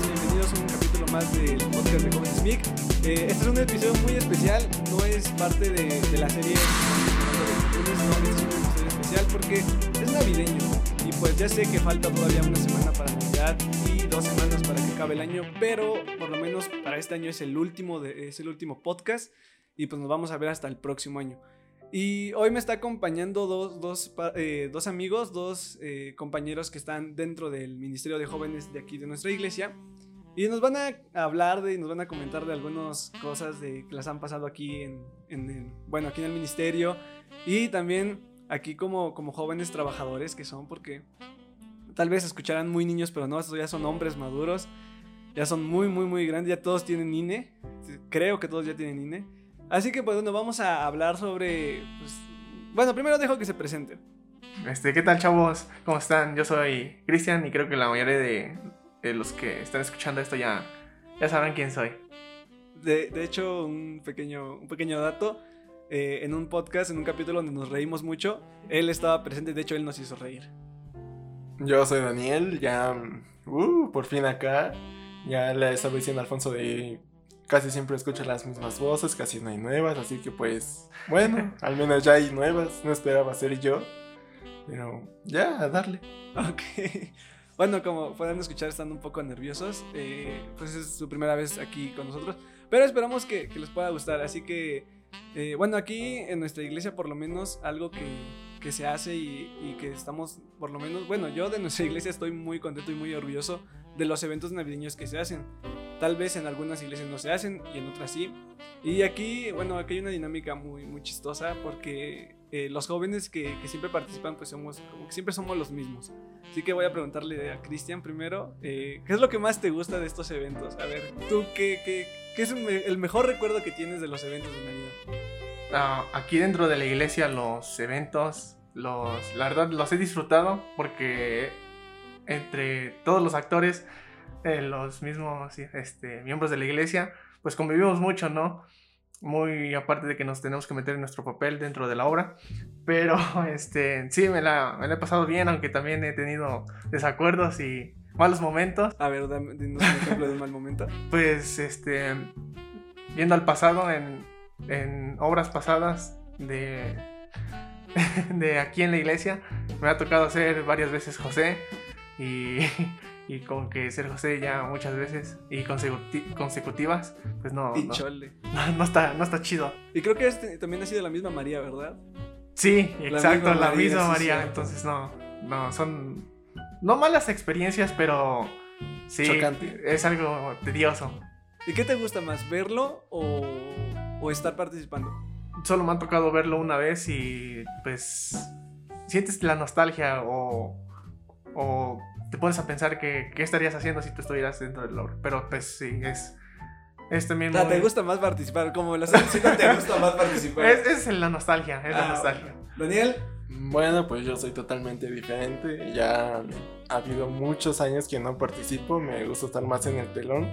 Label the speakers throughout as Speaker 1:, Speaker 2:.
Speaker 1: Bienvenidos a un capítulo más del podcast de Jóvenes MIC. Eh, este es un episodio muy especial, no es parte de, de la serie no, es un episodio especial porque es navideño y pues ya sé que falta todavía una semana para Navidad y dos semanas para que acabe el año, pero por lo menos para este año es el último, de, es el último podcast y pues nos vamos a ver hasta el próximo año. Y hoy me está acompañando dos, dos, eh, dos amigos, dos eh, compañeros que están dentro del Ministerio de Jóvenes de aquí de nuestra iglesia. Y nos van a hablar de, nos van a comentar de algunas cosas de, que las han pasado aquí en, en el, bueno, aquí en el ministerio. Y también aquí como, como jóvenes trabajadores que son, porque tal vez escucharán muy niños, pero no, ya son hombres maduros. Ya son muy, muy, muy grandes. Ya todos tienen INE. Creo que todos ya tienen INE. Así que pues bueno, vamos a hablar sobre... Pues, bueno, primero dejo que se presente.
Speaker 2: Este, ¿qué tal chavos? ¿Cómo están? Yo soy Cristian y creo que la mayoría de, de, los que están escuchando esto ya, ya sabrán quién soy.
Speaker 1: De, de hecho, un pequeño, un pequeño dato. Eh, en un podcast, en un capítulo donde nos reímos mucho, él estaba presente, de hecho él nos hizo reír.
Speaker 3: Yo soy Daniel, ya... Uh, por fin acá. Ya le estaba diciendo a Alfonso de casi siempre escucho las mismas voces, casi no hay nuevas, así que pues, bueno, al menos ya hay nuevas, no esperaba ser yo, pero ya, a darle.
Speaker 1: Ok. Bueno, como pueden escuchar, están un poco nerviosos, eh, pues es su primera vez aquí con nosotros, pero esperamos que, que les pueda gustar, así que, eh, bueno, aquí en nuestra iglesia por lo menos algo que, que se hace y, y, que estamos, por lo menos, bueno, yo de nuestra iglesia estoy muy contento y muy orgulloso de los eventos navideños que se hacen. Tal vez en algunas iglesias no se hacen y en otras sí. Y aquí, bueno, aquí hay una dinámica muy, muy chistosa porque eh, los jóvenes que, que, siempre participan, pues somos como que siempre somos los mismos. Así que voy a preguntarle a Cristian primero, eh, ¿qué es lo que más te gusta de estos eventos? A ver, ¿tú qué, qué, qué es el mejor recuerdo que tienes de los eventos de Navidad?
Speaker 2: Uh, aquí dentro de la iglesia los eventos, los, la verdad los he disfrutado porque entre todos los actores eh, los mismos este, miembros de la iglesia, pues convivimos mucho, ¿no? Muy aparte de que nos tenemos que meter en nuestro papel dentro de la obra. Pero este, sí, me la, me la he pasado bien, aunque también he tenido desacuerdos y malos momentos.
Speaker 1: A ver, dame, un ejemplo de un mal momento.
Speaker 2: Pues, este, viendo al pasado en, en obras pasadas de, de aquí en la iglesia, me ha tocado ser varias veces José y y como que ser José ya muchas veces y consecutivas, pues no. No, no, está, no está chido.
Speaker 1: Y creo que este también ha sido la misma María, ¿verdad?
Speaker 2: Sí, exacto, la misma María. Misma Entonces, no, no, son. No malas experiencias, pero. Sí,
Speaker 1: Chocante.
Speaker 2: es algo tedioso.
Speaker 1: ¿Y qué te gusta más, verlo o, o estar participando?
Speaker 2: Solo me ha tocado verlo una vez y pues sientes la nostalgia o, o te pones a pensar que, qué estarías haciendo si tú estuvieras dentro del lore. Pero pues sí, es, es también...
Speaker 1: O sea, ¿Te gusta más participar? Como estás diciendo, ¿te gusta más participar?
Speaker 2: Es, es la nostalgia, es ah, la nostalgia.
Speaker 1: Daniel.
Speaker 3: Bueno, pues yo soy totalmente diferente. Ya ha habido muchos años que no participo. Me gusta estar más en el telón.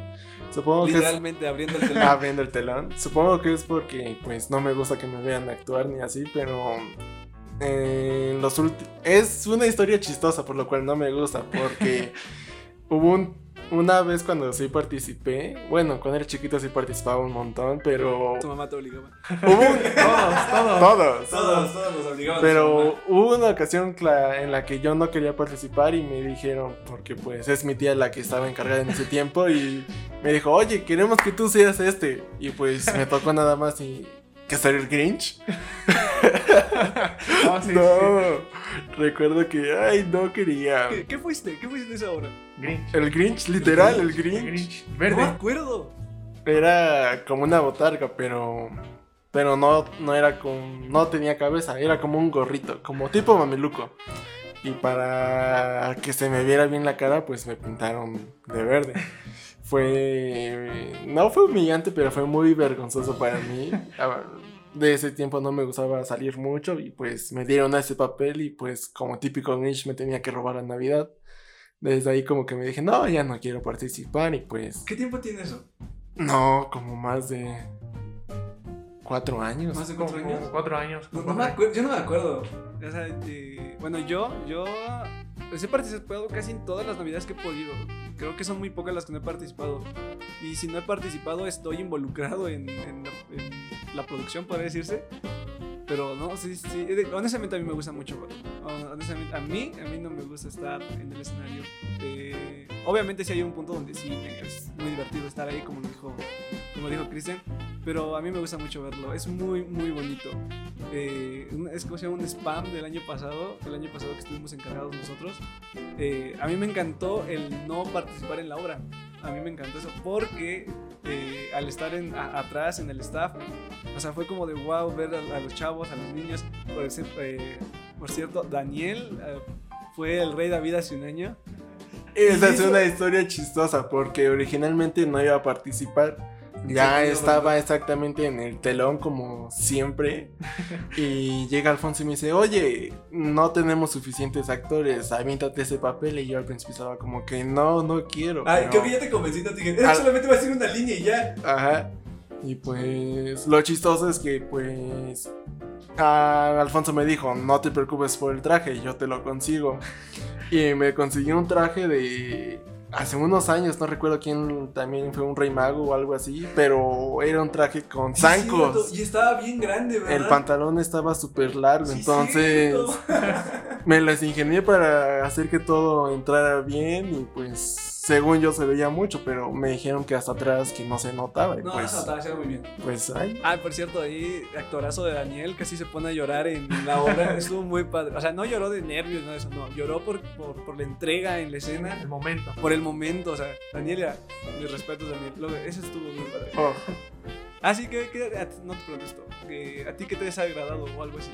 Speaker 1: Supongo Literalmente que es... abriendo el telón.
Speaker 3: abriendo el telón. Supongo que es porque pues no me gusta que me vean actuar ni así, pero en los es una historia chistosa, por lo cual no me gusta, porque hubo un, una vez cuando sí participé, bueno, cuando era chiquito sí participaba un montón, pero...
Speaker 1: Tu mamá te obligaba.
Speaker 3: Hubo un... todos,
Speaker 1: todos. Todos. Todos, todos obligaban.
Speaker 3: Pero hubo una ocasión en la que yo no quería participar y me dijeron, porque pues es mi tía la que estaba encargada en ese tiempo y me dijo, oye, queremos que tú seas este. Y pues me tocó nada más y ¿Que ser el Grinch?
Speaker 2: oh, sí,
Speaker 3: no, sí. recuerdo que, ay, no quería.
Speaker 1: ¿Qué, ¿Qué, fuiste? ¿Qué fuiste esa hora?
Speaker 2: Grinch.
Speaker 3: El Grinch, literal, el Grinch. El
Speaker 2: Grinch.
Speaker 1: Verde. No me acuerdo.
Speaker 3: Era como una botarga, pero. Pero no, no era con. No tenía cabeza, era como un gorrito, como tipo mameluco. Y para que se me viera bien la cara, pues me pintaron de verde fue. No fue humillante, pero fue muy vergonzoso para mí. De ese tiempo no me gustaba salir mucho y pues me dieron a ese papel y pues como típico Grinch me tenía que robar a Navidad. Desde ahí como que me dije, no, ya no quiero participar y pues...
Speaker 1: ¿Qué tiempo tiene eso?
Speaker 3: No, como más de... Cuatro años.
Speaker 1: ¿Más de cuatro años?
Speaker 2: Cuatro años.
Speaker 1: No, no me acuerdo, yo no me acuerdo. O sea, eh, bueno, yo, yo pues he participado casi en todas las navidades que he podido. Creo que son muy pocas las que no he participado. Y si no he participado, estoy involucrado en, en la, producción, podría decirse. Pero no, sí, sí. Honestamente a mí me gusta mucho. Honestamente, a mí, a mí no me gusta estar en el escenario. Obviamente sí hay un punto donde sí es muy divertido estar ahí, como dijo, como dijo Cristian. Pero a mí me gusta mucho verlo. Es muy, muy bonito. Eh, es como se llama un spam del año pasado. El año pasado que estuvimos encargados nosotros. Eh, a mí me encantó el no participar en la obra. A mí me encantó eso porque eh, al estar en, a- atrás en el staff, o sea, fue como de wow ver a, a los chavos, a los niños. Por, ese- eh, por cierto, Daniel eh, fue el rey David hace un año.
Speaker 3: Esa es una historia chistosa porque originalmente no iba a participar. Ya estaba exactamente en el telón como siempre. Y llega Alfonso y me dice, oye, no tenemos suficientes actores, aviéntate ese papel. Y yo al principio estaba como que no, no quiero. Pero-
Speaker 1: creo que ya te convencí, no te dije,
Speaker 3: Al-
Speaker 1: solamente va a ser una línea y ya.
Speaker 3: Ajá. Y pues lo chistoso es que pues ah, Alfonso me dijo, no te preocupes por el traje, yo te lo consigo. Y me consiguió un traje de hace unos años, no recuerdo quién también fue un rey mago o algo así, pero era un traje con
Speaker 1: Sí,
Speaker 3: zancos.
Speaker 1: Y estaba bien grande, ¿verdad?
Speaker 3: El pantalón estaba súper largo,
Speaker 1: Sí,
Speaker 3: entonces me las ingenié para hacer que todo entrara bien y pues según yo se veía mucho, pero me dijeron que hasta atrás que no se notaba y
Speaker 1: No,
Speaker 3: pues,
Speaker 1: eso estaba haciendo muy bien.
Speaker 3: pues ay,
Speaker 1: Ah, por cierto, ahí actorazo de Daniel casi se pone a llorar en la obra. Estuvo muy padre. O sea, no lloró de nervios, no eso, no. Lloró por, por, por la entrega en la escena,
Speaker 2: El momento.
Speaker 1: por el momento. O sea, Daniel, ya, mis respetos, Daniel. Lo- Eso estuvo muy padre.
Speaker 3: oh,
Speaker 1: Así que, que- a no te pregunto esto. que ¿A ti qué te ha desagradado o algo así?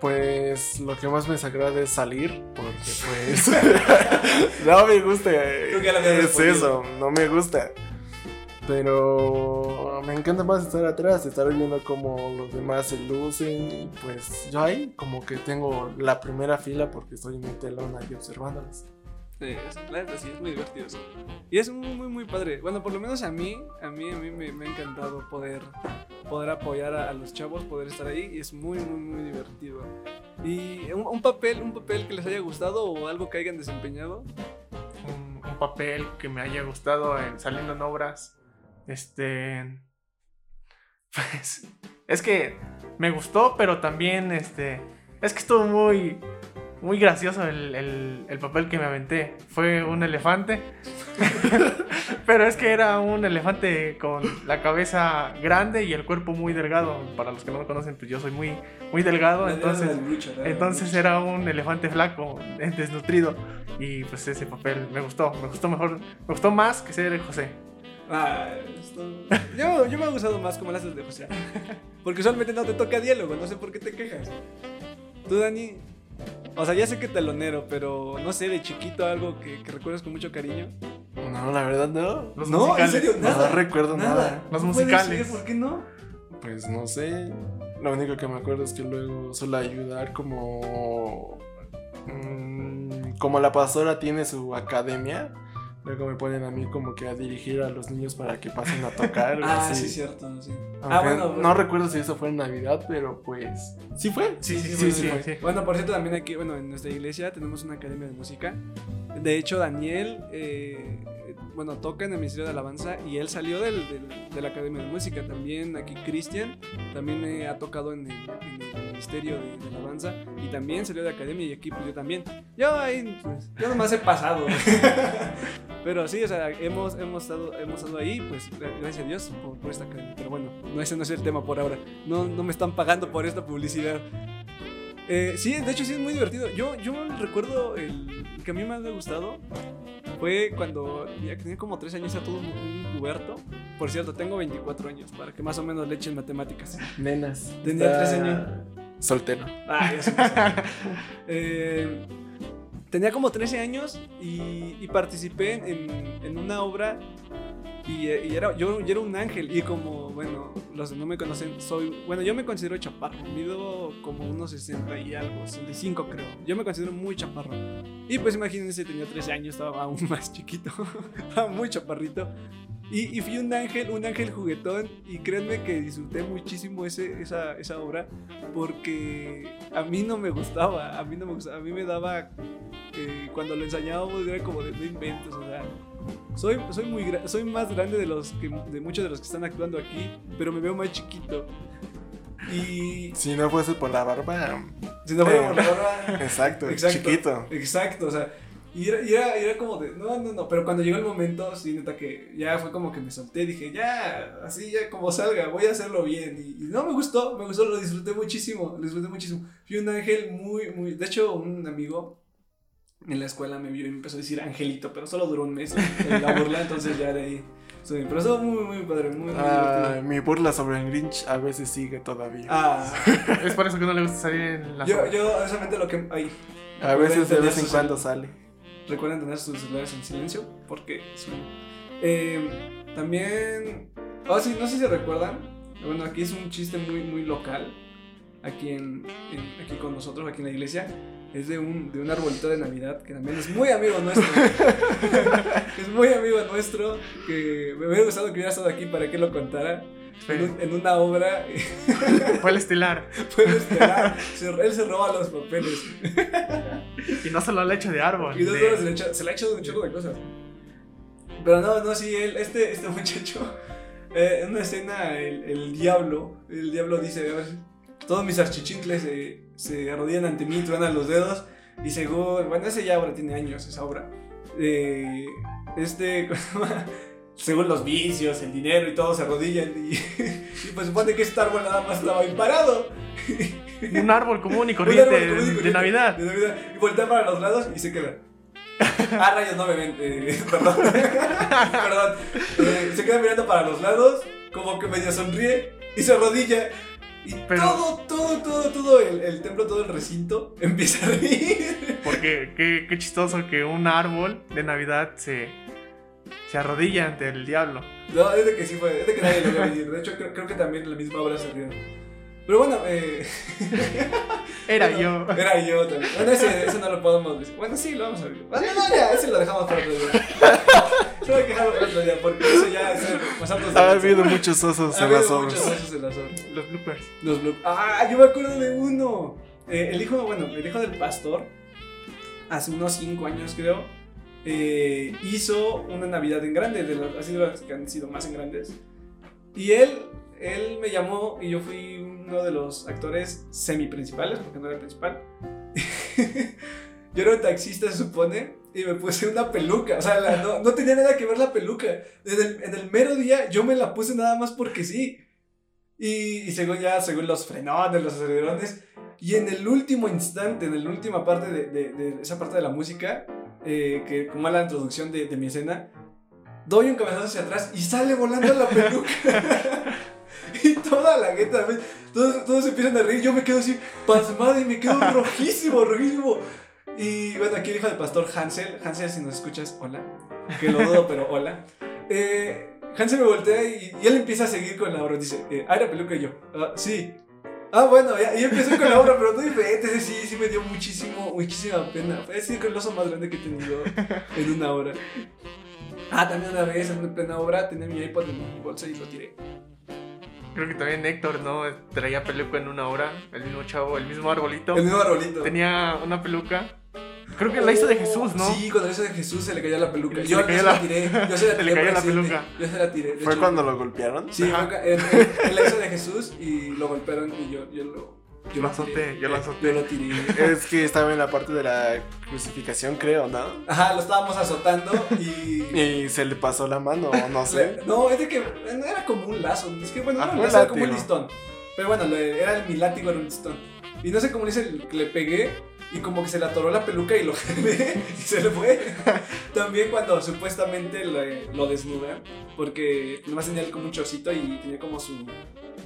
Speaker 3: Pues lo que más me desagrada es salir, porque pues no me gusta, es eso, no me gusta. Pero me encanta más estar atrás, estar viendo cómo los demás se lucen y pues yo ahí como que tengo la primera fila porque estoy en el telón ahí observándolos.
Speaker 1: Sí, es- la sí, es muy divertido. Y es muy, muy, muy padre. Bueno, por lo menos a mí, a mí, a mí me, ha encantado poder, poder apoyar a, los chavos, poder estar ahí y es muy, muy, muy divertido. Y un, papel, un papel que les haya gustado o algo que hayan desempeñado.
Speaker 2: un, un papel que me haya gustado en saliendo en obras. Este. Pues. Es que me gustó, pero también este. Es que estuvo muy. Muy gracioso el, el- el papel que me aventé. Fue un elefante. pero es que era un elefante con la cabeza grande y el cuerpo muy delgado. Para los que no me conocen, pues yo soy muy, muy delgado. Entonces. Entonces era un elefante flaco, desnutrido. Y pues ese papel me gustó. Me gustó mejor. Me gustó más que ser José.
Speaker 1: Ah, esto- yo, yo me ha gustado más como las de José. Porque usualmente no te toca diálogo, no sé por qué te quejas. Tú, Dani. O sea, ya sé que telonero, pero no sé, de chiquito algo que, que recuerdas con mucho cariño.
Speaker 3: No, la verdad no.
Speaker 2: Los
Speaker 1: no,
Speaker 2: musicales.
Speaker 1: en serio,
Speaker 3: No
Speaker 1: nada.
Speaker 3: recuerdo nada.
Speaker 2: Los
Speaker 1: No puede
Speaker 2: musicales.
Speaker 1: ser, ¿Por qué no?
Speaker 3: Pues no sé. Lo único que me acuerdo es que luego suele ayudar como. mm, como la pastora tiene su academia. Luego me ponen a mí como que a dirigir a los niños para que pasen a tocar.
Speaker 1: Ah,
Speaker 3: así.
Speaker 1: sí, cierto, sí. Ah, bueno,
Speaker 3: no recuerdo si eso fue en Navidad, pero pues. ¿Sí fue?
Speaker 2: Sí, sí,
Speaker 1: Sí,
Speaker 2: sí,
Speaker 1: sí,
Speaker 2: sí,
Speaker 1: fue. Bueno, por cierto, también aquí, bueno, en nuestra iglesia tenemos una academia de música. De hecho, Daniel, eh, bueno, toca en el Ministerio de Alabanza y él salió del, del- de la academia de música. También aquí Cristian, también eh, ha tocado en el, en el Ministerio de, de Alabanza y también salió de academia y aquí pues yo también. Yo ahí, pues, yo nomás he pasado. Pero sí, o sea, hemos, hemos, estado, hemos estado ahí, pues gracias a Dios por, por esta academia. Pero bueno, no, ese no es el tema por ahora. No, no me están pagando por esta publicidad. Eh, sí, de hecho sí es muy divertido. Yo, yo recuerdo el que a mí más me ha gustado fue cuando ya que tenía como 3 años era todo un, un puberto. Por cierto, tengo 24 años para que más o menos le echen matemáticas.
Speaker 3: Nenas.
Speaker 1: Tenía
Speaker 3: Está
Speaker 1: tres años.
Speaker 3: Soltero.
Speaker 1: Ah, ya sé. Eh, tenía como 13 años y, y participé en, en una obra y, eh, y era, yo, yo era un ángel y como, bueno, los que no me conocen, soy, bueno, yo me considero chaparro, mido como unos 60 y algo, 65 creo, yo me considero muy chaparro. Y pues imagínense, tenía 13 años, estaba aún más chiquito, estaba muy chaparrito. Y, y fui un ángel, un ángel juguetón. Y créanme que disfruté muchísimo ese, esa, esa obra. Porque a mí no me gustaba. A mí no me gustaba. A mí me daba. eh, cuando lo ensayábamos era como de no inventos. O sea, soy, soy, muy, soy más grande de, los que, de muchos de los que están actuando aquí. Pero me veo más chiquito. Y.
Speaker 3: Si no fuese por la barba.
Speaker 1: Si no fuera
Speaker 3: Eh.
Speaker 1: por la barba,
Speaker 3: Exacto,
Speaker 1: Exacto.
Speaker 3: chiquito.
Speaker 1: Exacto, o sea, y era, y era, y era como de, no, no, no, pero cuando llegó el momento, sí, neta que ya fue como que me solté, dije, ya, así ya como salga, voy a hacerlo bien. Y, y no me gustó, me gustó, lo disfruté muchísimo, lo disfruté muchísimo. Fui un ángel muy, muy, de hecho, un amigo en la escuela me vio y me empezó a decir angelito, pero solo duró un mes en la burla, entonces ya de ahí. estuve. Pero estuvo muy, muy padre, muy, muy
Speaker 3: Ah,
Speaker 1: divertido.
Speaker 3: mi burla sobre el Grinch a veces sigue todavía.
Speaker 1: Ah,
Speaker 2: Es por eso que no le gusta salir en la
Speaker 1: yo, yo, honestamente, lo que. Ay,
Speaker 3: a veces de vez en cuando sale.
Speaker 1: Recuerden tener sus celulares en silencio porque suena. Eh, también. Oh, sí, no sé si recuerdan. Bueno, aquí es un chiste muy, muy local. Aquí, en, en- aquí con nosotros, aquí en la iglesia. Es de un, de un arbolito de Navidad que también es muy amigo nuestro. es muy amigo nuestro. Que me hubiera gustado que hubiera estado aquí para que lo contara. En, un- en una obra.
Speaker 2: Fue el estelar.
Speaker 1: Fue estelar. Se- él se roba los papeles.
Speaker 2: Y no solo el hecho de árbol.
Speaker 1: Y
Speaker 2: de-
Speaker 1: horas se le, echa- se le ha hecho un chorro de cosas. Pero no, no, sí, él, este, este muchacho, eh, en una escena, el, el diablo, el diablo dice, a ver, todos mis archichincles se, se arrodillan ante mí, truenan los dedos, y según, bueno, ese ya ahora tiene años, esa obra, eh, este, según los vicios, el dinero y todo, se arrodillan, y, y pues supone que este árbol nada más estaba ahí parado.
Speaker 2: Un árbol común y corriente
Speaker 1: común y
Speaker 2: de, de
Speaker 1: corriente
Speaker 2: Navidad.
Speaker 1: De Navidad. Y voltea para los lados y se queda. Ah, rayos, no me ven. eh, perdón. perdón. Eh, se queda mirando para los lados, como que medio sonríe y se arrodilla. Y
Speaker 2: Pero-
Speaker 1: todo, todo, todo, todo el, el templo, todo el recinto empieza a reír.
Speaker 2: Porque qué, qué chistoso que un árbol de Navidad se, se arrodilla ante el diablo.
Speaker 1: No, es de que sí fue, es de que nadie lo vio venir. De hecho, creo, creo que también la misma obra se rieron. Pero bueno, eh,
Speaker 2: Era
Speaker 1: bueno,
Speaker 2: yo.
Speaker 1: Era yo también. Bueno, ese, ese no lo podemos decir. Bueno, sí, lo vamos a ver. Bueno, no, ya, ese lo dejamos para otro día. Hay que dejarlo para otro día, porque eso ya es pasarnos de
Speaker 3: Ha habido muchos osos en las
Speaker 1: habido muchos
Speaker 3: obras.
Speaker 1: osos en las obras.
Speaker 2: Los bloopers.
Speaker 1: Los bloop- Ah, yo me acuerdo de uno. Eh, el hijo, bueno, el hijo del pastor, hace unos 5 años creo, eh, hizo una Navidad en grande, de las, así de las que han sido más en grandes. Y él, él me llamó y yo fui uno de los actores semi-principales, porque no era el principal. yo era un taxista, se supone, y me puse una peluca. O sea, la- no, no tenía nada que ver la peluca. En el, en el mero día yo me la puse nada más porque sí. Y, y según ya, según los frenones, los acelerones. Y en el último instante, en la última parte de, de- de esa parte de la música, eh, que como la introducción de, de mi escena, doy un cabezazo hacia atrás y sale volando la peluca. y toda la gente, todos, todos empiezan a reír. Yo me quedo así pasmado y me quedo rojísimo, rojísimo. Y bueno, aquí el hijo del pastor Hansel. Hansel, si nos escuchas, hola. Que lo dudo, pero hola. Eh, Hansel me voltea y, y él empieza a seguir con la obra. Dice, eh, ah, la peluca y yo. Ah, sí. Ah, bueno, ya, y empezó con la obra, pero no diferente. Sí, sí me dio muchísimo, muchísima pena. Fue así el oso más grande que he tenido en una obra. Ah, también una vez en plena obra tenía mi iPod en mi bolsa y lo tiré.
Speaker 2: Creo que también Héctor, ¿no? Traía peluca en una hora. El mismo chavo, el mismo arbolito.
Speaker 1: El mismo arbolito.
Speaker 2: Tenía una peluca. Creo que la hizo de Jesús, ¿no?
Speaker 1: Sí, cuando la hizo de Jesús se le cayó la peluca.
Speaker 2: Se
Speaker 1: Yo,
Speaker 2: le
Speaker 1: yo
Speaker 2: cayó
Speaker 1: se
Speaker 2: la-
Speaker 1: la tiré. Yo se la
Speaker 2: se
Speaker 1: tiré.
Speaker 2: le cayó
Speaker 1: por
Speaker 2: la
Speaker 1: accidente.
Speaker 2: peluca.
Speaker 1: Yo se la tiré.
Speaker 3: ¿Fue
Speaker 1: hecho,
Speaker 3: cuando lo golpearon?
Speaker 1: Sí, fue ca- él, él- él la hizo de Jesús y lo golpearon y yo, yo lo. Yo
Speaker 2: Lo azoté, yo lo azoté.
Speaker 1: Yo lo tiré.
Speaker 3: Es que estaba en la parte de la crucificación, creo, ¿no?
Speaker 1: Ajá, lo estábamos azotando y.
Speaker 3: Y se le pasó la mano, no sé.
Speaker 1: No, es de que no era como un lazo. Es que bueno,
Speaker 3: Ah,
Speaker 1: no,
Speaker 3: fue
Speaker 1: un lazo era como un listón. Pero bueno, le- era mi látigo, era un listón. Y no sé cómo le hice, le pegué y como que se le atoró la peluca y lo jalé y se le fue. También cuando supuestamente le- lo desnudan, porque nomás tenía como un chorcito y tenía como su.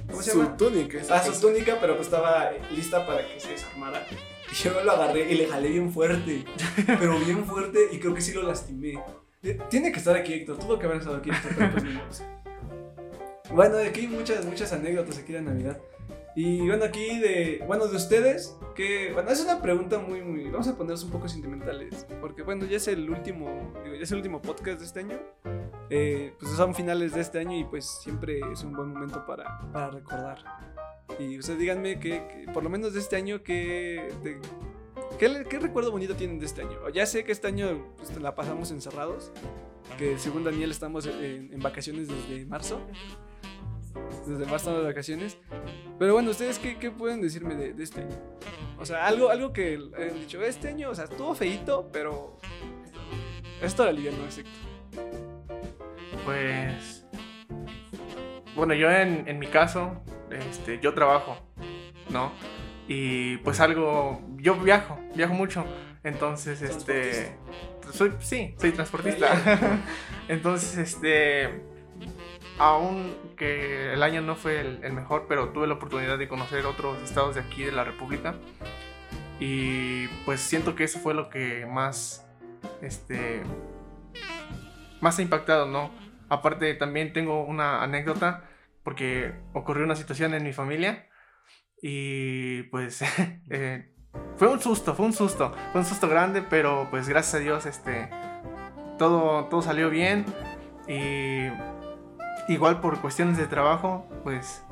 Speaker 1: ¿Cómo se
Speaker 3: Su
Speaker 1: llama?
Speaker 3: túnica. esa
Speaker 1: Ah, su túnica, pero pues estaba lista para que se desarmara. Y yo lo agarré y le jalé bien fuerte. Pero bien fuerte y creo que sí lo lastimé. Eh, Tiene que estar aquí, Héctor. Tuvo que haber estado aquí, Héctor, pero pues modo. Bueno, aquí hay muchas, muchas anécdotas aquí de Navidad. Y bueno, aquí de. Bueno, de ustedes, que. Bueno, es una pregunta muy, muy. Vamos a ponernos un poco sentimentales. Porque bueno, ya es el último. Digo, ya es el último podcast de este año. Eh, pues son finales de este año y pues siempre es un buen momento para, para recordar. Y ustedes díganme que, que por lo menos de este año, que, de- ¿qué, qué recuerdo bonito tienen de este año? Ya sé que este año pues, la pasamos encerrados, que según Daniel estamos en, en vacaciones desde marzo. Desde marzo de vacaciones. Pero bueno, ¿ustedes qué, qué pueden decirme de, de este año? O sea, algo, algo que hayan dicho, este año, o sea, estuvo feíto, pero esto la alivianó, exacto.
Speaker 2: Pues. Bueno, yo en, en mi caso, este, yo trabajo, ¿no? Y pues algo. Yo viajo, viajo mucho. Entonces, este. Soy, sí, soy transportista. Entonces, este. Aún que el año no fue el, el mejor, pero tuve la oportunidad de conocer otros estados de aquí de la República. Y pues siento que eso fue lo que más. Este. Más ha impactado, ¿no? Aparte, también tengo una anécdota porque ocurrió una situación en mi familia y pues eh, fue un susto, fue un susto, fue un susto grande, pero pues gracias a Dios este, todo, todo salió bien y igual por cuestiones de trabajo, pues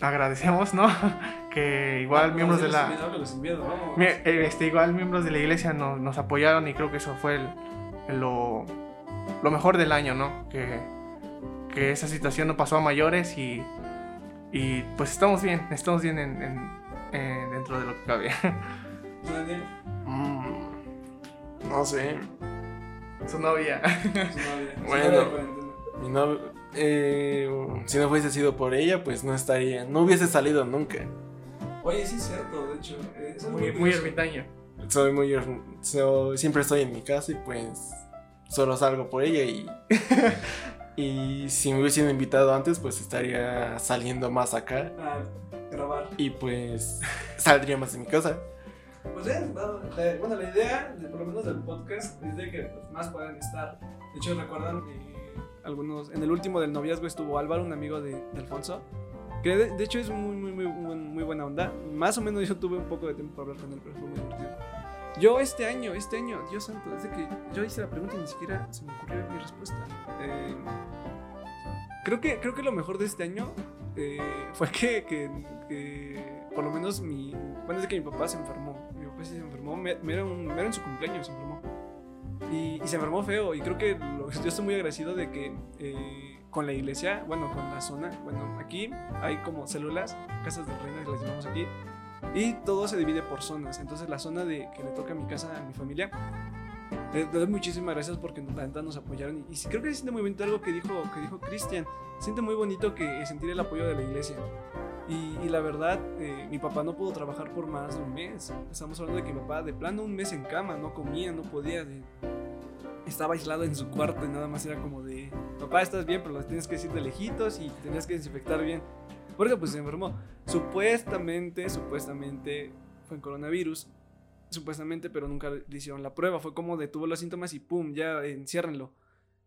Speaker 2: agradecemos, ¿no? que igual miembros de la... Mi- eh, Este, igual miembros de la iglesia nos, nos apoyaron y creo que eso fue el- el lo, lo mejor del año, ¿no? Que, que esa situación no pasó a mayores y, y pues estamos bien, estamos bien en, en- en- dentro de lo que cabe.
Speaker 3: Mm, no sé.
Speaker 2: Su novia.
Speaker 3: Bueno. Mi novio, eh, si no hubiese sido por ella, pues no estaría, no hubiese salido nunca.
Speaker 1: Oye, sí es cierto, de hecho. eh, es
Speaker 2: Muy, muy
Speaker 1: curioso.
Speaker 2: ermitaño.
Speaker 3: Soy muy, er- so- siempre estoy en mi casa y pues solo salgo por ella y y si me hubiesen invitado antes, pues estaría saliendo más acá
Speaker 1: Ah, grabar.
Speaker 3: y pues saldría más de mi casa.
Speaker 1: Pues es, la- bueno, la idea, de- por lo menos del podcast, es de que pues, más puedan estar. De hecho, recuerdan eh, algunos. En el último del noviazgo estuvo Álvaro, un amigo de, de Alfonso. Que de, de hecho es muy, muy, muy, muy, buena onda. Más o menos yo tuve un poco de tiempo para hablar con él, pero fue muy divertido. Yo este año, este año, Dios santo, desde que yo hice la pregunta y ni siquiera se me ocurrió mi respuesta. Eh, creo, que, creo que lo mejor de este año eh, fue que, que, que por lo menos mi... Bueno, es de que mi papá se enfermó. Mi papá se enfermó. Me, me era, un, me era en su cumpleaños, se enfermó. Y, y se enfermó feo. Y creo que lo- yo estoy muy agradecido de que eh, con la iglesia, bueno, con la zona, bueno, aquí hay como células, casas de reinas, las llamamos aquí. Y todo se divide por zonas. Entonces la zona de que le toca a mi casa, a mi familia, le doy muchísimas gracias porque la neta nos apoyaron. Y, y creo que se siente muy bonito algo que dijo que dijo Cristian. Siente muy bonito que sentir el apoyo de la iglesia. Y, la verdad, eh, mi papá no pudo trabajar por más de un mes. Estamos hablando de que mi papá, de plano, un mes en cama, no comía, no podía. estaba aislado en su cuarto y nada más era como de: Papá, estás bien, pero las tienes que decir de lejitos y tenías que desinfectar bien. Porque pues se enfermó. Supuestamente, supuestamente fue en coronavirus. Supuestamente, pero nunca le hicieron la prueba. Fue como detuvo los síntomas y pum, ya enciérrenlo.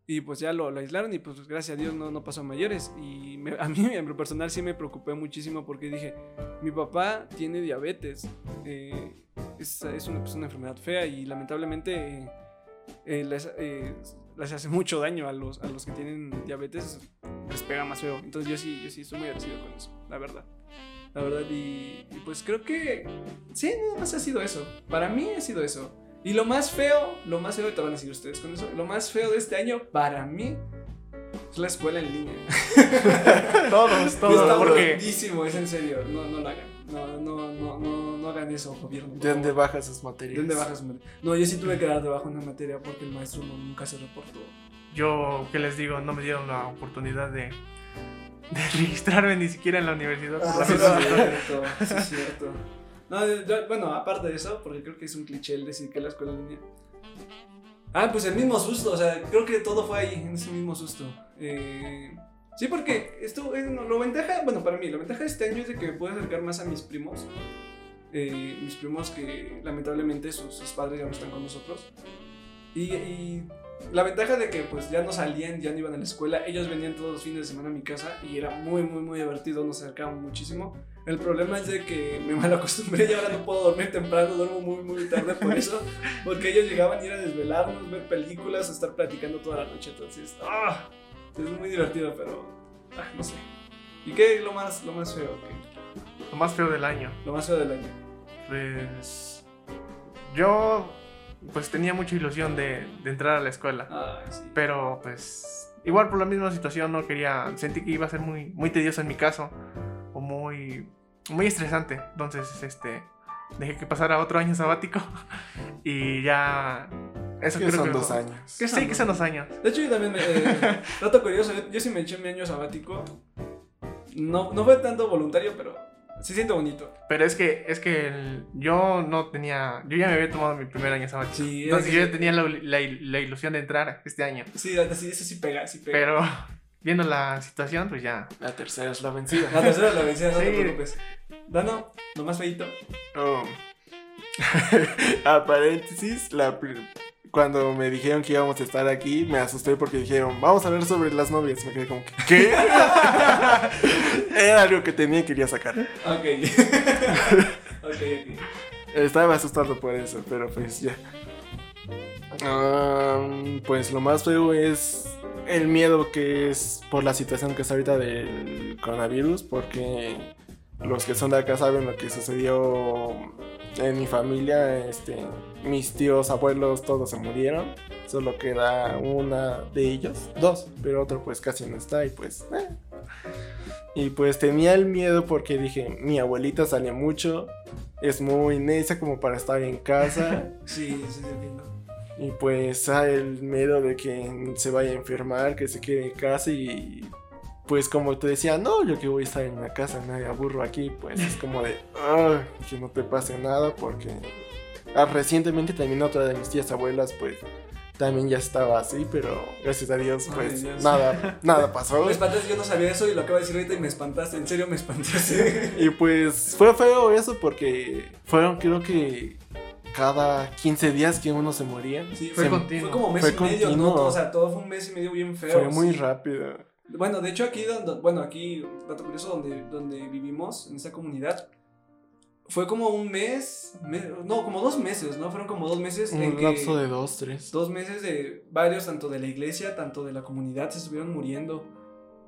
Speaker 1: Y pues ya lo, lo aislaron y pues gracias a Dios no, no pasó a mayores. Y me- a mí en lo personal sí me preocupé muchísimo porque dije, mi papá tiene diabetes. eh, es, es una, pues, una enfermedad fea y lamentablemente eh, les, eh, les hace mucho daño a los, a los que tienen diabetes. Les pega más feo. Entonces yo sí, yo sí estoy muy agradecido con eso, la verdad. La verdad, y, y pues creo que sí, nada más ha sido eso. Para mí ha sido eso. Y lo más feo, lo más feo, te van a decir ustedes con eso, lo más feo de este año para mí es la escuela en línea.
Speaker 2: Todos,
Speaker 1: Está
Speaker 2: todos. Porque
Speaker 1: aburridísimo, es en serio. No, no lo hagan. No, no, no, no, no hagan eso, gobierno.
Speaker 3: ¿De dónde bajas sus
Speaker 1: ¿De
Speaker 3: materias?
Speaker 1: dónde bajas? No, yo sí tuve que dar debajo una materia porque el maestro no- nunca se reportó.
Speaker 2: yo, ¿qué les digo? No me dieron la oportunidad de, de registrarme ni siquiera en la universidad.
Speaker 1: sí,
Speaker 2: misma
Speaker 1: es cierto, sí, es cierto. No, yo- bueno, aparte de eso, porque creo que es un cliché el decir que la escuela en línea. Ah, pues el mismo susto, o sea, creo que todo fue ahí, en ese mismo susto. Eh, sí, porque esto, eh, no, ventaja, bueno, para mí, la ventaja de este año es de que me puedo acercar más a mis primos. Eh, mis primos que lamentablemente sus, sus padres ya no están con nosotros. Y, y la ventaja de que pues ya no salían, ya no iban a la escuela, ellos venían todos los fines de semana a mi casa y era muy, muy, muy divertido, nos acercábamos muchísimo. El problema es de que me mal acostumbré y ahora no puedo dormir temprano, duermo muy, muy tarde por eso. Porque ellos llegaban a ir a desvelarnos, ver películas, estar platicando toda la noche. Entonces, ¡ah! Es muy divertido, pero. Ah, no sé. ¿Y qué es lo más, lo más feo? ¿Qué?
Speaker 2: Lo más feo del año.
Speaker 1: Lo más feo del año.
Speaker 2: Pues. Yo. Pues tenía mucha ilusión de, de entrar a la escuela.
Speaker 1: Ah, sí.
Speaker 2: Pero pues. Igual por la misma situación no quería. Sentí que iba a ser muy, muy tedioso en mi caso. Muy. Muy estresante. Entonces, este. Dejé que pasara otro año sabático. Y ya. Eso
Speaker 3: Que
Speaker 2: creo
Speaker 3: son
Speaker 2: que
Speaker 3: dos años.
Speaker 2: Que sí, que son dos años.
Speaker 1: De hecho, yo también me. eh, dato curioso, yo, sí me eché mi año sabático. No, no fue tanto voluntario, pero sí siento bonito.
Speaker 2: Pero es que, es que el- yo no tenía. Yo ya me había tomado mi primer año sabático.
Speaker 1: Sí,
Speaker 2: Entonces
Speaker 1: es-
Speaker 2: yo ya tenía la, la- la ilusión de entrar este año.
Speaker 1: Sí, sí, eso sí pega, sí pega.
Speaker 2: Pero viendo la situación, pues ya.
Speaker 3: La tercera es la vencida.
Speaker 1: La tercera la vencida, no te
Speaker 2: Sí.
Speaker 1: preocupes. Dano, lo más feito.
Speaker 3: Oh. a paréntesis, la pr- cuando me dijeron que íbamos a estar aquí, me asusté porque dijeron, vamos a hablar sobre las novias. Me quedé como que, ¿qué? Era algo que tenía y quería sacar.
Speaker 1: Ok. ok, ok.
Speaker 3: Estaba asustado por eso, pero pues ya. Pues lo más feo es el miedo que es por la situación que está ahorita del coronavirus, porque los que son de acá saben lo que sucedió en mi familia, este, mis tíos, abuelos, todos se murieron, solo queda una de ellos, dos, pero otro pues casi no está y pues... eh. Y pues tenía el miedo porque dije, mi abuelita sale mucho, es muy necia como para estar en casa.
Speaker 1: Sí, sí, sí.
Speaker 3: Y pues hay el miedo de que se vaya a enfermar, que se quede en casa y pues como te decía, no, yo que voy a estar en la casa, me aburro aquí, pues es como de, "Ay, que no te pase nada porque ah, recientemente también otra de mis tías abuelas pues también ya estaba así, pero gracias a Dios
Speaker 1: Ay,
Speaker 3: pues
Speaker 1: Dios.
Speaker 3: nada, nada pasó.
Speaker 1: Me espantaste, yo no sabía eso y lo acabo de decir ahorita y me espantaste. En serio, me espantaste.
Speaker 3: Y pues fue feo eso porque fueron creo que cada 15 días que uno se moría.
Speaker 1: Sí,
Speaker 2: Fue
Speaker 1: fue,
Speaker 2: continuo.
Speaker 1: fue como mes
Speaker 3: Fue
Speaker 1: y medio, ¿no? O sea, todo fue un mes y medio bien feo.
Speaker 3: Fue muy
Speaker 1: sí.
Speaker 3: rápido.
Speaker 1: Bueno, de hecho aquí, donde, bueno, aquí, dato curioso, donde, donde vivimos, en esta comunidad, fue como un mes, me- no, como dos meses, ¿no? Fueron como dos meses en
Speaker 3: Un
Speaker 1: que...
Speaker 3: lapso de dos, tres.
Speaker 1: Dos meses de varios, tanto de la iglesia, tanto de la comunidad, se estuvieron muriendo.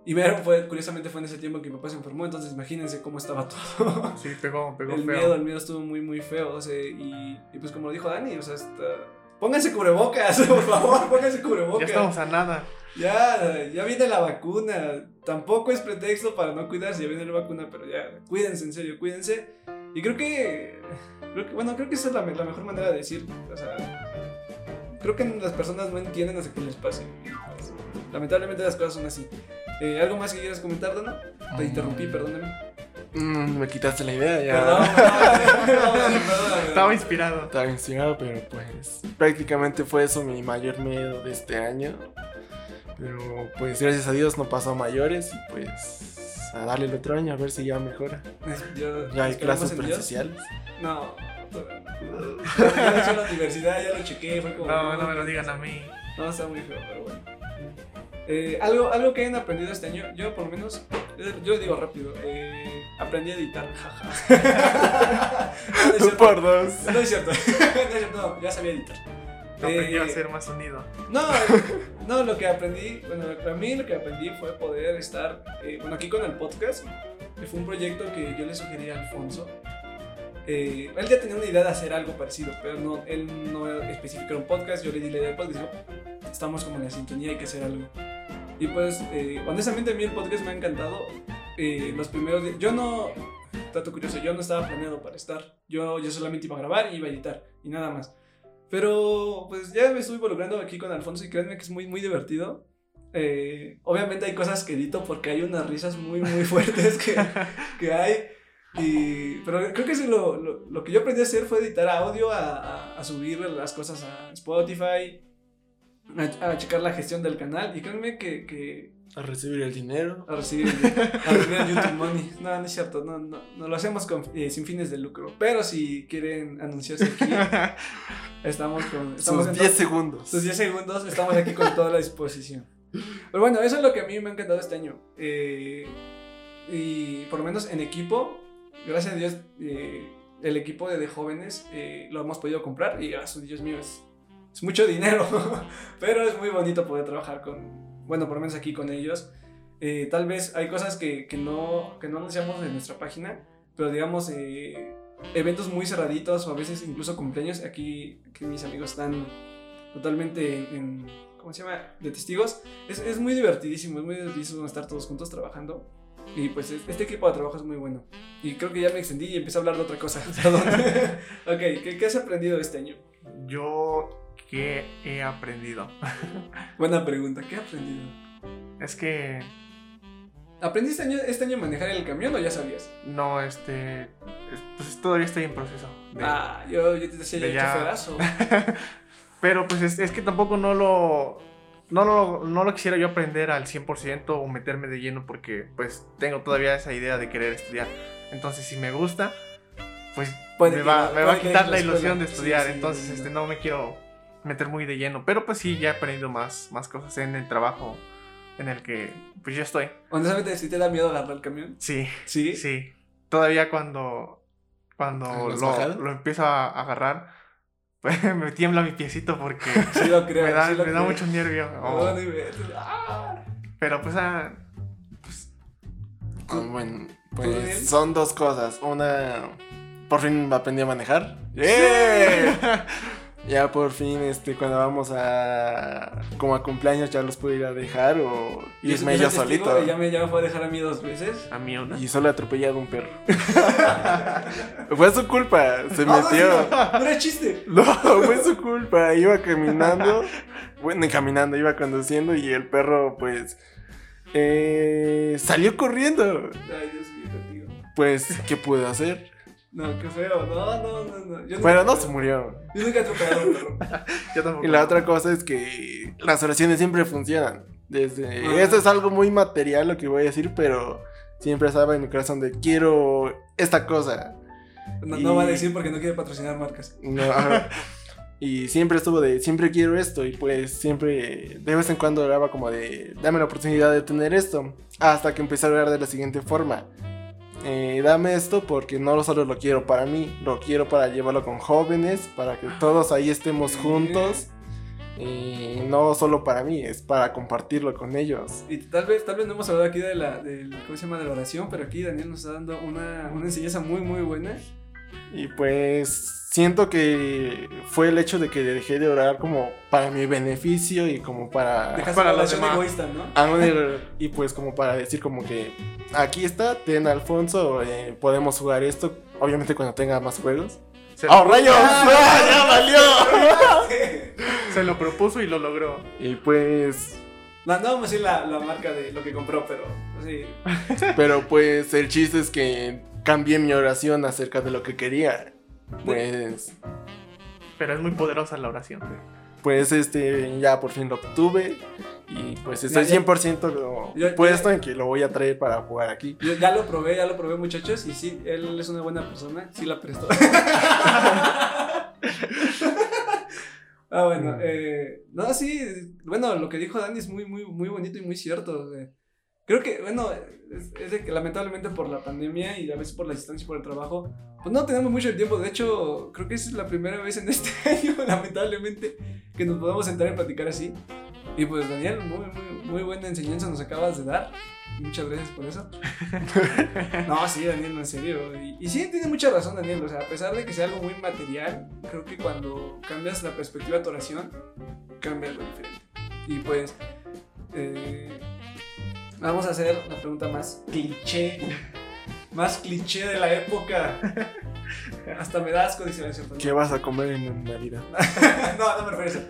Speaker 1: Y ver, fue, curiosamente fue en ese tiempo que mi papá se enfermó, entonces imagínense cómo estaba todo.
Speaker 2: Sí, pegó, pegó
Speaker 1: el
Speaker 2: feo.
Speaker 1: miedo, el miedo estuvo muy, muy feo. O sea, y, y pues como lo dijo Dani, o sea, está... pónganse cubrebocas, por favor, pónganse
Speaker 2: Ya
Speaker 1: cubrebocas.
Speaker 2: estamos a nada.
Speaker 1: Ya, ya viene la vacuna. Tampoco es pretexto para no cuidarse, ya viene la vacuna, pero ya, cuídense, en serio, cuídense. Y creo que, creo que bueno, creo que esa es la, la mejor manera de decir, o sea, creo que las personas no entienden hasta que les pase. Lamentablemente las cosas son así. Eh, ¿Algo más que quieras comentar, Dana? Te interrumpí, perdóname.
Speaker 3: Mm, me quitaste la idea, ya.
Speaker 1: Perdón.
Speaker 2: Estaba inspirado.
Speaker 3: Estaba inspirado, pero pues prácticamente fue eso mi mayor miedo de este año. Pero pues gracias a Dios no pasó a mayores y pues a darle el otro año a ver si ya mejora.
Speaker 1: Yo-
Speaker 3: Ya hay clases presenciales.
Speaker 1: No. Hice en la universidad, ya lo chequé, fue como...
Speaker 2: No, no me lo digan a mí.
Speaker 1: No, está muy feo, pero bueno. Eh, algo, algo que hayan aprendido este año, yo por lo menos, eh, yo lo digo rápido, eh, aprendí a editar, jaja. no, es cierto,
Speaker 3: Por dos.
Speaker 1: no es cierto, no es cierto, no, ya sabía editar.
Speaker 2: Aprendió
Speaker 1: Eh,
Speaker 2: a ser más unido.
Speaker 1: No, no, lo que aprendí, bueno, a mí lo que aprendí fue poder estar, eh, bueno, aquí con el podcast, que fue un proyecto que yo le sugerí a Alfonso. Eh, él ya tenía una idea de hacer algo parecido, pero no, él no especificó un podcast, yo le di la idea del podcast dijo, estamos como en la sintonía, hay que hacer algo. Y pues, eh, honestamente a mí el podcast me ha encantado. Eh, los primeros días, yo no, dato curioso, yo no estaba planeado para estar. Yo, yo solamente iba a grabar y iba a editar y nada más. Pero pues ya me estuve involucrando aquí con Alfonso y créanme que es muy, muy divertido. Eh, obviamente hay cosas que edito porque hay unas risas muy, muy fuertes que, que hay. Y, pero creo que sí, lo, lo, lo que yo aprendí a hacer fue editar audio, a, a, a subir las cosas a Spotify, a, a checar la gestión del canal. Y créanme que, que
Speaker 3: A recibir el dinero.
Speaker 1: a recibir, a recibir el YouTube Money. No, no es cierto, no, no, no lo hacemos con, eh, sin fines de lucro. Pero si quieren anunciarse aquí, estamos con. Estamos
Speaker 3: Sus
Speaker 1: en
Speaker 3: 10
Speaker 1: to-
Speaker 3: segundos.
Speaker 1: sus 10 segundos, estamos aquí con toda la disposición. Pero bueno, eso es lo que a mí me ha encantado este año. Eh, y por lo menos en equipo, gracias a Dios, eh, el equipo de, de jóvenes eh, lo hemos podido comprar y, su- Dios mío, es, es mucho dinero, pero es muy bonito poder trabajar con, bueno, por lo menos aquí con ellos. Eh, tal vez hay cosas que, que no, que no anunciamos en nuestra página, pero digamos, eh, eventos muy cerraditos o a veces incluso cumpleaños, aquí, aquí mis amigos están totalmente en, en- ¿cómo se llama?, de testigos. Es, es muy divertidísimo, es muy divertidísimo estar todos juntos trabajando. Y pues es- este equipo de trabajo es muy bueno. Y creo que ya me extendí y empecé a hablar de otra cosa. Ok, ¿qué, qué has aprendido este año?
Speaker 2: Yo, ¿qué he aprendido?
Speaker 1: Buena pregunta, ¿qué has aprendido?
Speaker 2: Es que,
Speaker 1: ¿Aprendiste año- este año a manejar el camión o ya sabías?
Speaker 2: no, este, es- pues todavía estoy en proceso. de-
Speaker 1: Ah, yo, yo te decía
Speaker 2: de
Speaker 1: ya.
Speaker 2: Pero pues es, es que tampoco no lo, no, lo, no lo quisiera yo aprender al 100% o meterme de lleno porque pues tengo todavía esa idea de querer estudiar. Entonces si me gusta, pues
Speaker 1: Puede
Speaker 2: me va, me va a quitar la ilusión de estudiar.
Speaker 1: sí,
Speaker 2: Entonces este,
Speaker 1: no.
Speaker 2: me quiero meter muy de lleno. Pero pues sí, ya he aprendido más, más cosas en el trabajo en el que pues yo estoy.
Speaker 1: Honestamente, ¿sí te da miedo agarrar el camión?
Speaker 2: Sí,
Speaker 1: Sí.
Speaker 2: sí. Todavía cuando, cuando
Speaker 3: ¿En las
Speaker 2: lo, lo empiezo a agarrar, me tiembla mi piecito porque...
Speaker 1: Sí lo creo.
Speaker 2: me da,
Speaker 1: sí lo
Speaker 2: me da mucho nervio. Oh,
Speaker 1: no. Ah.
Speaker 2: pero pues, ah,
Speaker 3: bueno,
Speaker 1: Daniel?
Speaker 3: pues son dos cosas. Una, por fin aprendí a manejar. ¡Yeah! ya por fin, este, cuando vamos a como a cumpleaños ya los puedo ir a dejar o
Speaker 1: Y
Speaker 3: irme yo solito.
Speaker 1: Ya me, ya me fue a dejar a mí dos veces.
Speaker 2: a mí una.
Speaker 3: Y solo he atropellado a un perro. fue su culpa, se
Speaker 1: No,
Speaker 3: metió.
Speaker 1: No, no era chiste.
Speaker 3: No, fue su culpa. Iba caminando. Bueno, caminando, iba conduciendo y el perro, pues. eh, salió corriendo.
Speaker 1: Ay, Dios mío, contigo.
Speaker 3: Pues, ¿qué pude hacer?
Speaker 1: No, qué feo. No, no, no, no. Yo nunca
Speaker 3: Pero no se murió.
Speaker 1: Yo nunca he atropellado un perro.
Speaker 2: Yo tampoco.
Speaker 3: Y la otra cosa es que las oraciones siempre funcionan. Desde.
Speaker 1: Ah.
Speaker 3: Esto es algo muy material lo que voy a decir, pero siempre estaba en mi corazón de quiero esta cosa.
Speaker 1: No,
Speaker 3: Y-
Speaker 1: no va a decir porque no quiere patrocinar marcas.
Speaker 3: No, ajá. Y siempre estuvo de, siempre quiero esto. Y pues siempre, de vez en cuando oraba como de, dame la oportunidad de tener esto. Hasta que empecé a orar de la siguiente forma. Eh, dame esto porque no solo lo quiero para mí, lo quiero para llevarlo con jóvenes, para que todos ahí estemos juntos. Y no solo para mí, es para compartirlo con ellos.
Speaker 1: Y tal vez, tal vez no hemos hablado aquí de la, del, ¿cómo se llama? De la oración, pero aquí Daniel nos está dando una, una enseñanza muy, muy buena.
Speaker 3: Y pues siento que fue el hecho de que dejé de orar como para mi beneficio y como para...
Speaker 1: Dejaste
Speaker 2: para
Speaker 1: la
Speaker 2: los demás.
Speaker 1: egoísta, ¿no?
Speaker 3: Ah, y pues como para decir como que aquí está, ten Alfonso, eh, podemos jugar esto, obviamente cuando tenga más juegos. ¡Oh, rayos! ¡Ah, ¡Ya valió!
Speaker 2: se lo propuso y lo logró.
Speaker 3: Y pues,
Speaker 1: No, no vamos a decir la, la marca de lo que compró, pero sí.
Speaker 3: pero pues el chiste es que cambié mi oración acerca de lo que quería. Pues,
Speaker 2: Pero es muy poderosa la oración.
Speaker 3: pues este, ya por fin lo obtuve y pues estoy
Speaker 1: Ya, ya.
Speaker 3: 100% lo- puesto en que lo voy a traer para jugar aquí.
Speaker 1: Yo ya lo probé, ya lo probé, muchachos, y sí, él es una buena persona, sí la prestó. ah, bueno, eh, no, sí, bueno, lo que dijo Dani es muy, muy, muy bonito y muy cierto. eh. Creo que, bueno, es, es de que lamentablemente por la pandemia y a veces por la distancia y por el trabajo, pues no tenemos mucho tiempo. De hecho, creo que esa es la primera vez en este año, lamentablemente, que nos podamos sentar y platicar así. Y pues, Daniel, muy, muy, muy buena enseñanza nos acabas de dar. Muchas gracias por eso. No, sí, Daniel, no, en serio. Y, y sí, tiene mucha razón, Daniel. O sea, a pesar de que sea algo muy material, creo que cuando cambias la perspectiva de tu oración, cambia algo diferente. Y pues, eh, vamos a hacer la pregunta más cliché, más cliché de la época. Hasta me da asco, dice la señora.
Speaker 3: ¿Qué vas a comer en Navidad?
Speaker 1: no, no me refiero a eso.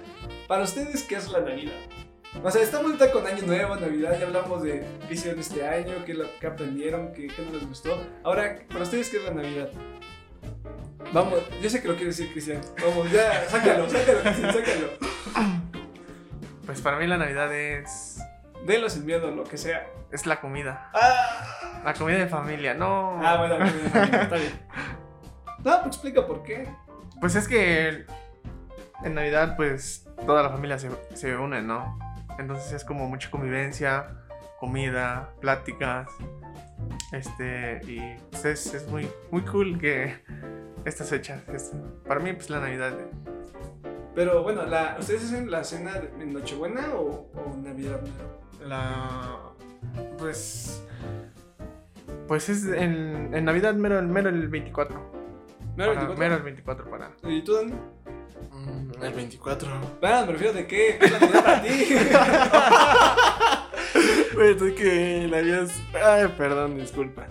Speaker 1: Para ustedes, ¿qué es la Navidad? O sea, estamos ahorita con Año Nuevo, Navidad, ya hablamos de qué hicieron este año, qué, la- qué aprendieron, qué, qué no les gustó. Ahora, para ustedes, ¿qué es la Navidad? Vamos, yo sé que lo quiere decir Cristian. Vamos, ya, sácalo, sácalo, Cristian, sácalo.
Speaker 2: Pues para mí la Navidad es.
Speaker 1: Denlo sin miedo, lo que sea.
Speaker 2: Es la comida.
Speaker 1: Ah,
Speaker 2: La comida de familia, no.
Speaker 1: ah bueno, está bien. No, pues explica por qué.
Speaker 2: Pues es que en Navidad, pues toda la familia se, se une, ¿no? Entonces es como mucha convivencia, comida, pláticas. Este, y pues, es, es muy, muy cool que estas fechas, es- para mí pues la Navidad.
Speaker 1: Pero bueno, la, ¿ustedes hacen la cena de- en Nochebuena o, o Navidad?
Speaker 2: La, pues, pues es en, en Navidad mero, mero el 24.
Speaker 1: ¿Mero
Speaker 2: Para-
Speaker 1: 24?
Speaker 2: Mero el 24 para...
Speaker 1: ¿Y tú, Dani?
Speaker 3: Mm, el 24.
Speaker 1: Bueno, me refiero de qué, ¿Qué es la Navidad para ti.
Speaker 3: Pues es que la vida es... Ay, perdón, disculpa.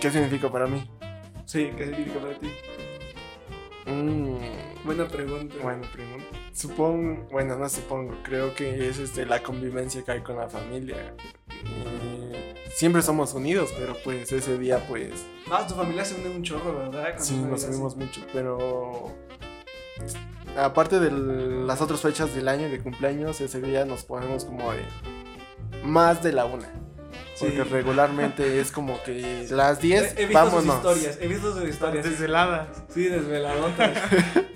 Speaker 3: ¿Qué significa para mí?
Speaker 1: sí, ¿qué significa para ti?
Speaker 3: Mm,
Speaker 1: Buena pregunta.
Speaker 3: Buena pregunta. Supongo, bueno, no supongo, creo que es este, la convivencia que hay con la familia. Y siempre somos unidos, pero pues ese día pues
Speaker 1: Ah, tu familia se une un chorro, ¿verdad? Cuando
Speaker 3: sí nos unimos mucho, pero aparte de las otras fechas del año de cumpleaños, ese día nos ponemos como de más de la una. Porque
Speaker 1: Sí.
Speaker 3: regularmente es como que las 10,
Speaker 1: He, he visto sus historias, he visto sus historias.
Speaker 2: Desveladas.
Speaker 1: Sí, desveladotas.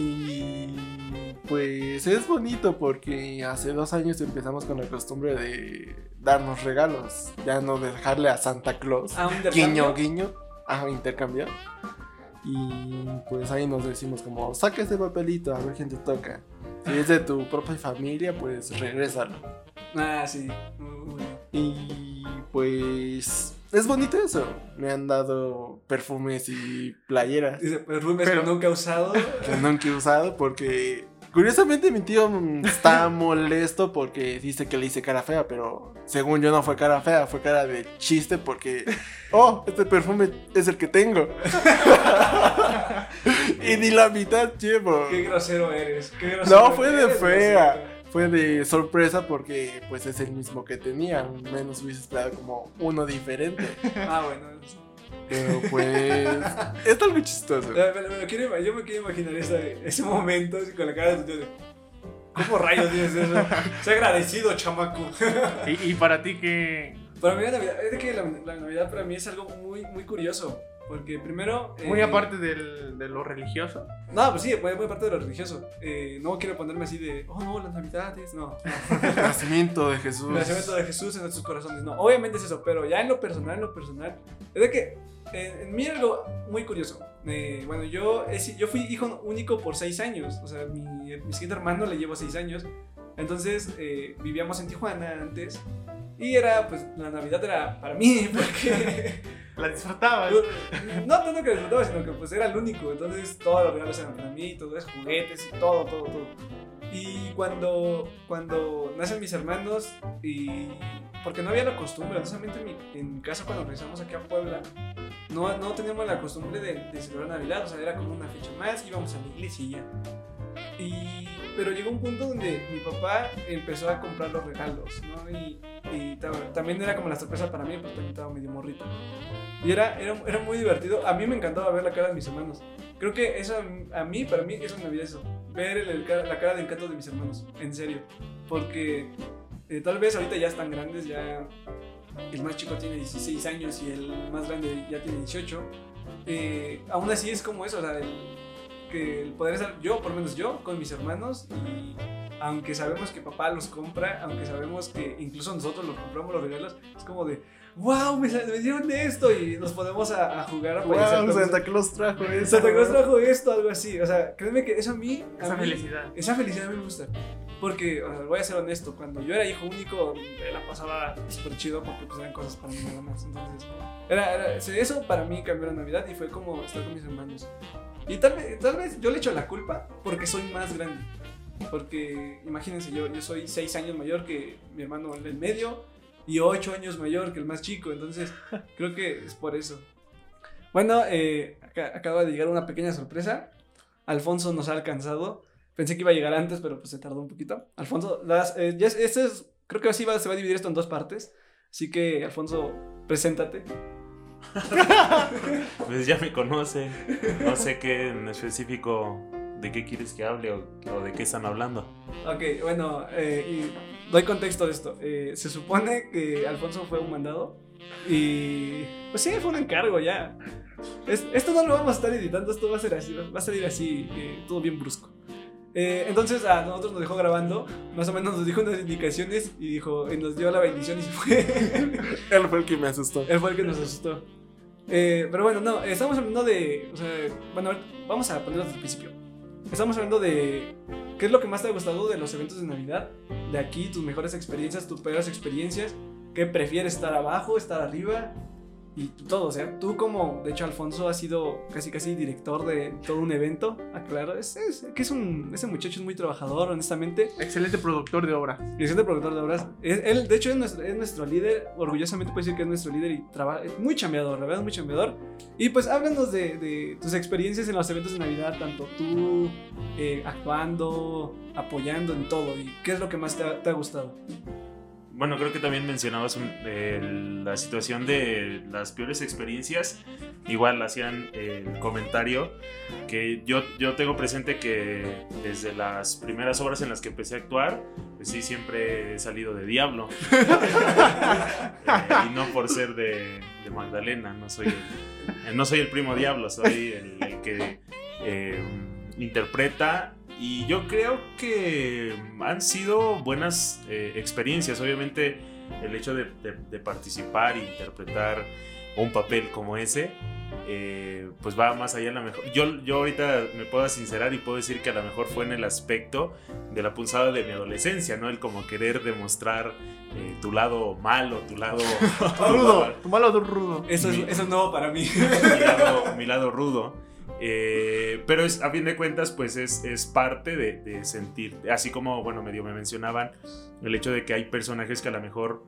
Speaker 3: Y pues es bonito porque hace dos años empezamos con la costumbre de darnos regalos, ya no dejarle a Santa Claus.
Speaker 1: Ah, un
Speaker 3: guiño, guiño, a intercambiar. Y pues ahí nos decimos como, saca este papelito, a ver quién te toca. Si es de tu propia familia, pues regrésalo.
Speaker 1: Ah, sí. Bien.
Speaker 3: Y pues es bonito eso. Me han dado perfumes y playeras
Speaker 1: Dice, perfumes
Speaker 2: Pero-
Speaker 1: que nunca he usado.
Speaker 3: que nunca he usado porque curiosamente mi tío está molesto porque dice que le hice cara fea, pero según yo no fue cara fea, fue cara de chiste porque, oh, este perfume es el que tengo. y ni la mitad llevo.
Speaker 1: Qué grosero eres. Qué grosero
Speaker 3: No, fue de
Speaker 1: eres,
Speaker 3: fea.
Speaker 1: grosero.
Speaker 3: Fue de sorpresa porque pues es el mismo que tenía. Menos hubiese esperado como uno diferente.
Speaker 1: Ah, bueno.
Speaker 3: Pero pues es algo chistoso.
Speaker 1: Me- me- me quiero yo me quiero imaginar ese, ese momento así, con la cara de tu. ¿Cómo rayos dices eso? Sé agradecido, chamaco.
Speaker 2: ¿Y, y para ti qué?
Speaker 1: Para mí la Navidad, es que la, la Navidad para mí es algo muy, muy curioso. Porque primero...
Speaker 2: Muy
Speaker 1: eh,
Speaker 2: aparte del- de lo religioso.
Speaker 1: No, pues sí, muy, muy aparte de lo religioso. Eh, no quiero ponerme así de, oh no, las Navidades, no.
Speaker 3: El nacimiento de Jesús.
Speaker 1: El nacimiento de Jesús en nuestros corazones, no. Obviamente es eso, pero ya en lo personal, en lo personal, es de que eh, en mí algo muy curioso. Eh, bueno, yo, he si- yo fui hijo único por seis años. O sea, mi, mi siguiente hermano le llevo seis años. Entonces eh, vivíamos en Tijuana antes. Y era, pues, la Navidad era para mí, porque
Speaker 2: La disfrutabas.
Speaker 1: no tanto que disfrutaba, sino que pues era el único. Entonces todos los regalos eran para mí, todo eso, juguetes y todo, todo, todo. Y cuando, cuando nacen mis hermanos, y porque no había la costumbre, honestamente en mi, en mi casa cuando regresamos aquí a Puebla, no, no teníamos la costumbre de, de celebrar Navidad, o sea, era como una fecha más, íbamos a la iglesia y ya. Y, pero llegó un punto donde mi papá empezó a comprar los regalos, ¿no? Y, y ta- también era como la sorpresa para mí, porque también estaba medio morrito. Y era, era, era muy divertido. A mí me encantaba ver la cara de mis hermanos. Creo que eso, a mí, para mí, eso es Navidad, eso. Ver el- el la cara de encanto de mis hermanos, en serio. Porque eh, tal vez ahorita ya están grandes, ya el más chico tiene 16 años y el más grande ya tiene 18. Eh, aún así es como eso, o sea, el, que el poder estar, yo, por lo menos yo, con mis hermanos y aunque sabemos que papá los compra, aunque sabemos que incluso nosotros los compramos los regalos, es como de, wow, me, me dieron esto y nos podemos a, a jugar a
Speaker 3: Wow, Santa
Speaker 1: eso.
Speaker 3: Claus trajo eso.
Speaker 1: Santa Claus trajo esto, algo así. O sea, créeme que eso a mí. a
Speaker 2: Esa
Speaker 1: mí-
Speaker 2: felicidad.
Speaker 1: Esa felicidad a mí me gusta. Porque, o sea, voy a ser honesto, cuando yo era hijo único, me la pasaba súper chido porque pues eran cosas para mí nada más. Entonces, era, era- eso para mí cambió la Navidad y fue como estar con mis hermanos. Y tal vez, tal vez yo le echo la culpa porque soy más grande. Porque imagínense, yo, yo soy 6 años mayor que mi hermano el del medio y 8 años mayor que el más chico. Entonces, creo que es por eso. Bueno, eh, acaba de llegar una pequeña sorpresa. Alfonso nos ha alcanzado. Pensé que iba a llegar antes, pero pues se tardó un poquito. Alfonso, las, eh, ya es- este es, creo que así va, se va a dividir esto en dos partes. Así que, Alfonso, preséntate.
Speaker 4: Pues ya me conocen. No sé qué en específico de qué quieres que hable o, de qué están hablando.
Speaker 1: Ok, bueno, eh, doy contexto de esto. Eh, se supone que Alfonso fue un mandado y pues sí, fue un encargo ya. Es- esto no lo vamos a estar editando, esto va a ser así, va a salir así, eh, todo bien brusco. Eh, entonces a nosotros nos dejó grabando, más o menos nos dijo unas indicaciones y dijo, y nos dio la bendición y se fue.
Speaker 3: Él fue el que me asustó.
Speaker 1: Él fue el que nos asustó. Eh, pero bueno, no, estamos hablando de. O sea, bueno, vamos a ponerlo desde el principio. Estamos hablando de. ¿Qué es lo que más te ha gustado de los eventos de Navidad? De aquí, tus mejores experiencias, tus peores experiencias. ¿Qué prefieres estar abajo, estar arriba? Y todo, o sea, tú como, de hecho, Alfonso ha sido casi casi director de todo un evento. Ah, claro, es, es- que es un, ese muchacho es muy trabajador, honestamente.
Speaker 2: Excelente productor de obra.
Speaker 1: Y excelente productor de obras. Es- él, de hecho, es nuestro, es nuestro líder. Orgullosamente puedo decir que es nuestro líder y trabaja. Es muy chambeador, la verdad, muy chambeador. Y pues háblanos de, de tus experiencias en los eventos de Navidad, tanto tú eh, actuando, apoyando en todo. ¿Y qué es lo que más te ha, te ha gustado?
Speaker 4: Bueno, creo que también mencionabas un- la situación de las peores experiencias. Igual hacían el comentario que yo, yo tengo presente que desde las primeras obras en las que empecé a actuar, pues sí, siempre he salido de diablo. Eh, y no por ser de, de Magdalena, no soy el, no soy el primo diablo, soy el, el que eh, interpreta. Y yo creo que han sido buenas eh, experiencias. Obviamente, el hecho de, de- de participar e interpretar un papel como ese, eh, pues va más allá a lo mejor. Yo, yo ahorita me puedo sincerar y puedo decir que a lo mejor fue en el aspecto de la punzada de mi adolescencia, ¿no? El como querer demostrar eh, tu lado malo, tu lado
Speaker 2: Rudo. Tu malo rudo.
Speaker 1: Eso es,
Speaker 4: Mi-
Speaker 1: eso es nuevo para mí.
Speaker 4: mi lado, mi lado rudo. Eh, pero es, a fin de cuentas, pues es, es parte de, de sentir, así como, bueno, medio me mencionaban, el hecho de que hay personajes que a lo mejor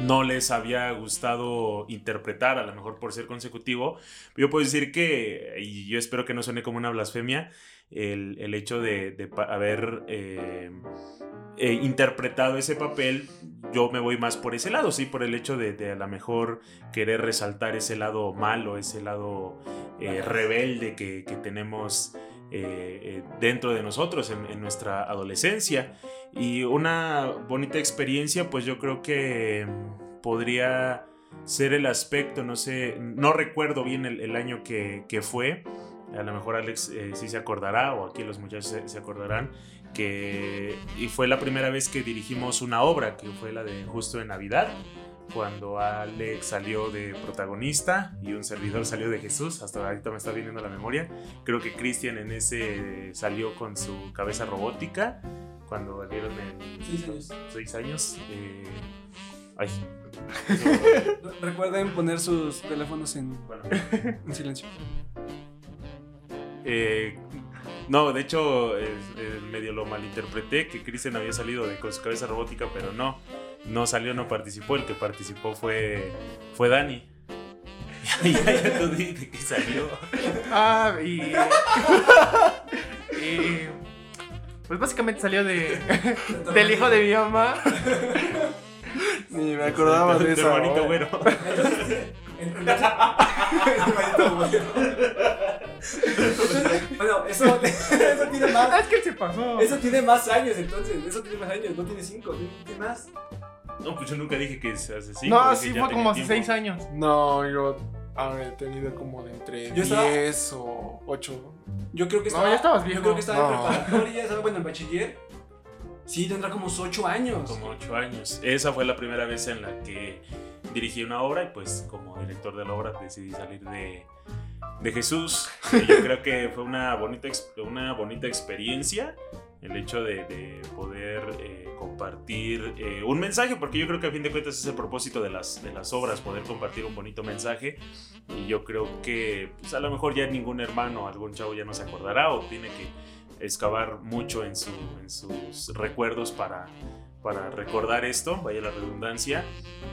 Speaker 4: no les había gustado interpretar, a lo mejor por ser consecutivo. Yo puedo decir que, y yo espero que no suene como una blasfemia, el, el hecho de, de haber eh, eh, interpretado ese papel, yo me voy más por ese lado, sí, por el hecho de, de a lo mejor querer resaltar ese lado malo, ese lado eh, rebelde que, que tenemos eh, dentro de nosotros en, en nuestra adolescencia. Y una bonita experiencia, pues yo creo que mm, podría ser el aspecto, no sé, no recuerdo bien el, el año que, que fue. A lo mejor Alex eh, sí se acordará, o aquí los muchachos se, se acordarán, que y fue la primera vez que dirigimos una obra, que fue la de Justo de Navidad, cuando Alex salió de protagonista y un servidor salió de Jesús, hasta ahorita me está viniendo la memoria. Creo que Cristian en ese salió con su cabeza robótica, cuando valieron en
Speaker 1: Seis años.
Speaker 4: seis años. eh, ay,
Speaker 1: Recuerden poner sus teléfonos en,
Speaker 4: bueno,
Speaker 1: en silencio.
Speaker 4: Eh, no, de hecho, eh, eh, medio lo malinterpreté, que Kristen había salido de, con su cabeza robótica, pero no, no salió, no participó, el que participó fue, fue Dani. ya, ya, ya tú di de qué salió.
Speaker 2: Ah, y. y. Pues básicamente salió de. del hijo de mi mamá.
Speaker 3: Ni me acordaba de
Speaker 4: Tu
Speaker 3: esa.
Speaker 4: hermanito güero.
Speaker 1: bueno, eso, eso tiene más.
Speaker 2: es que se pasó.
Speaker 1: Eso tiene más años entonces. Eso tiene más años. No tiene cinco, tiene, tiene más.
Speaker 4: No, pues yo nunca dije que se hace cinco.
Speaker 2: no, sí fue como hace
Speaker 4: tiempo.
Speaker 2: seis años.
Speaker 3: No, yo habré tenido como de entre
Speaker 1: Yo estaba-
Speaker 3: 10 o 8.
Speaker 1: Yo creo que
Speaker 2: No,
Speaker 1: estaba.
Speaker 2: ya estabas
Speaker 1: Yo
Speaker 2: viejo.
Speaker 1: creo que estaba en
Speaker 3: No.
Speaker 1: preparatoria, estaba bueno en bachiller. Sí, tendrá como unos ocho años.
Speaker 4: Como ocho años. Esa fue la primera vez en la que dirigí una obra y pues como director de la obra decidí salir de, de Jesús. Y yo creo que fue una bonita, una bonita experiencia el hecho de, de poder eh, compartir eh, un mensaje, porque yo creo que a fin de cuentas es el propósito de las, de las obras, poder compartir un bonito mensaje. Y yo creo que pues, a lo mejor ya ningún hermano, algún chavo ya no se acordará o tiene que excavar mucho en, su, en sus recuerdos para, para recordar esto, vaya la redundancia.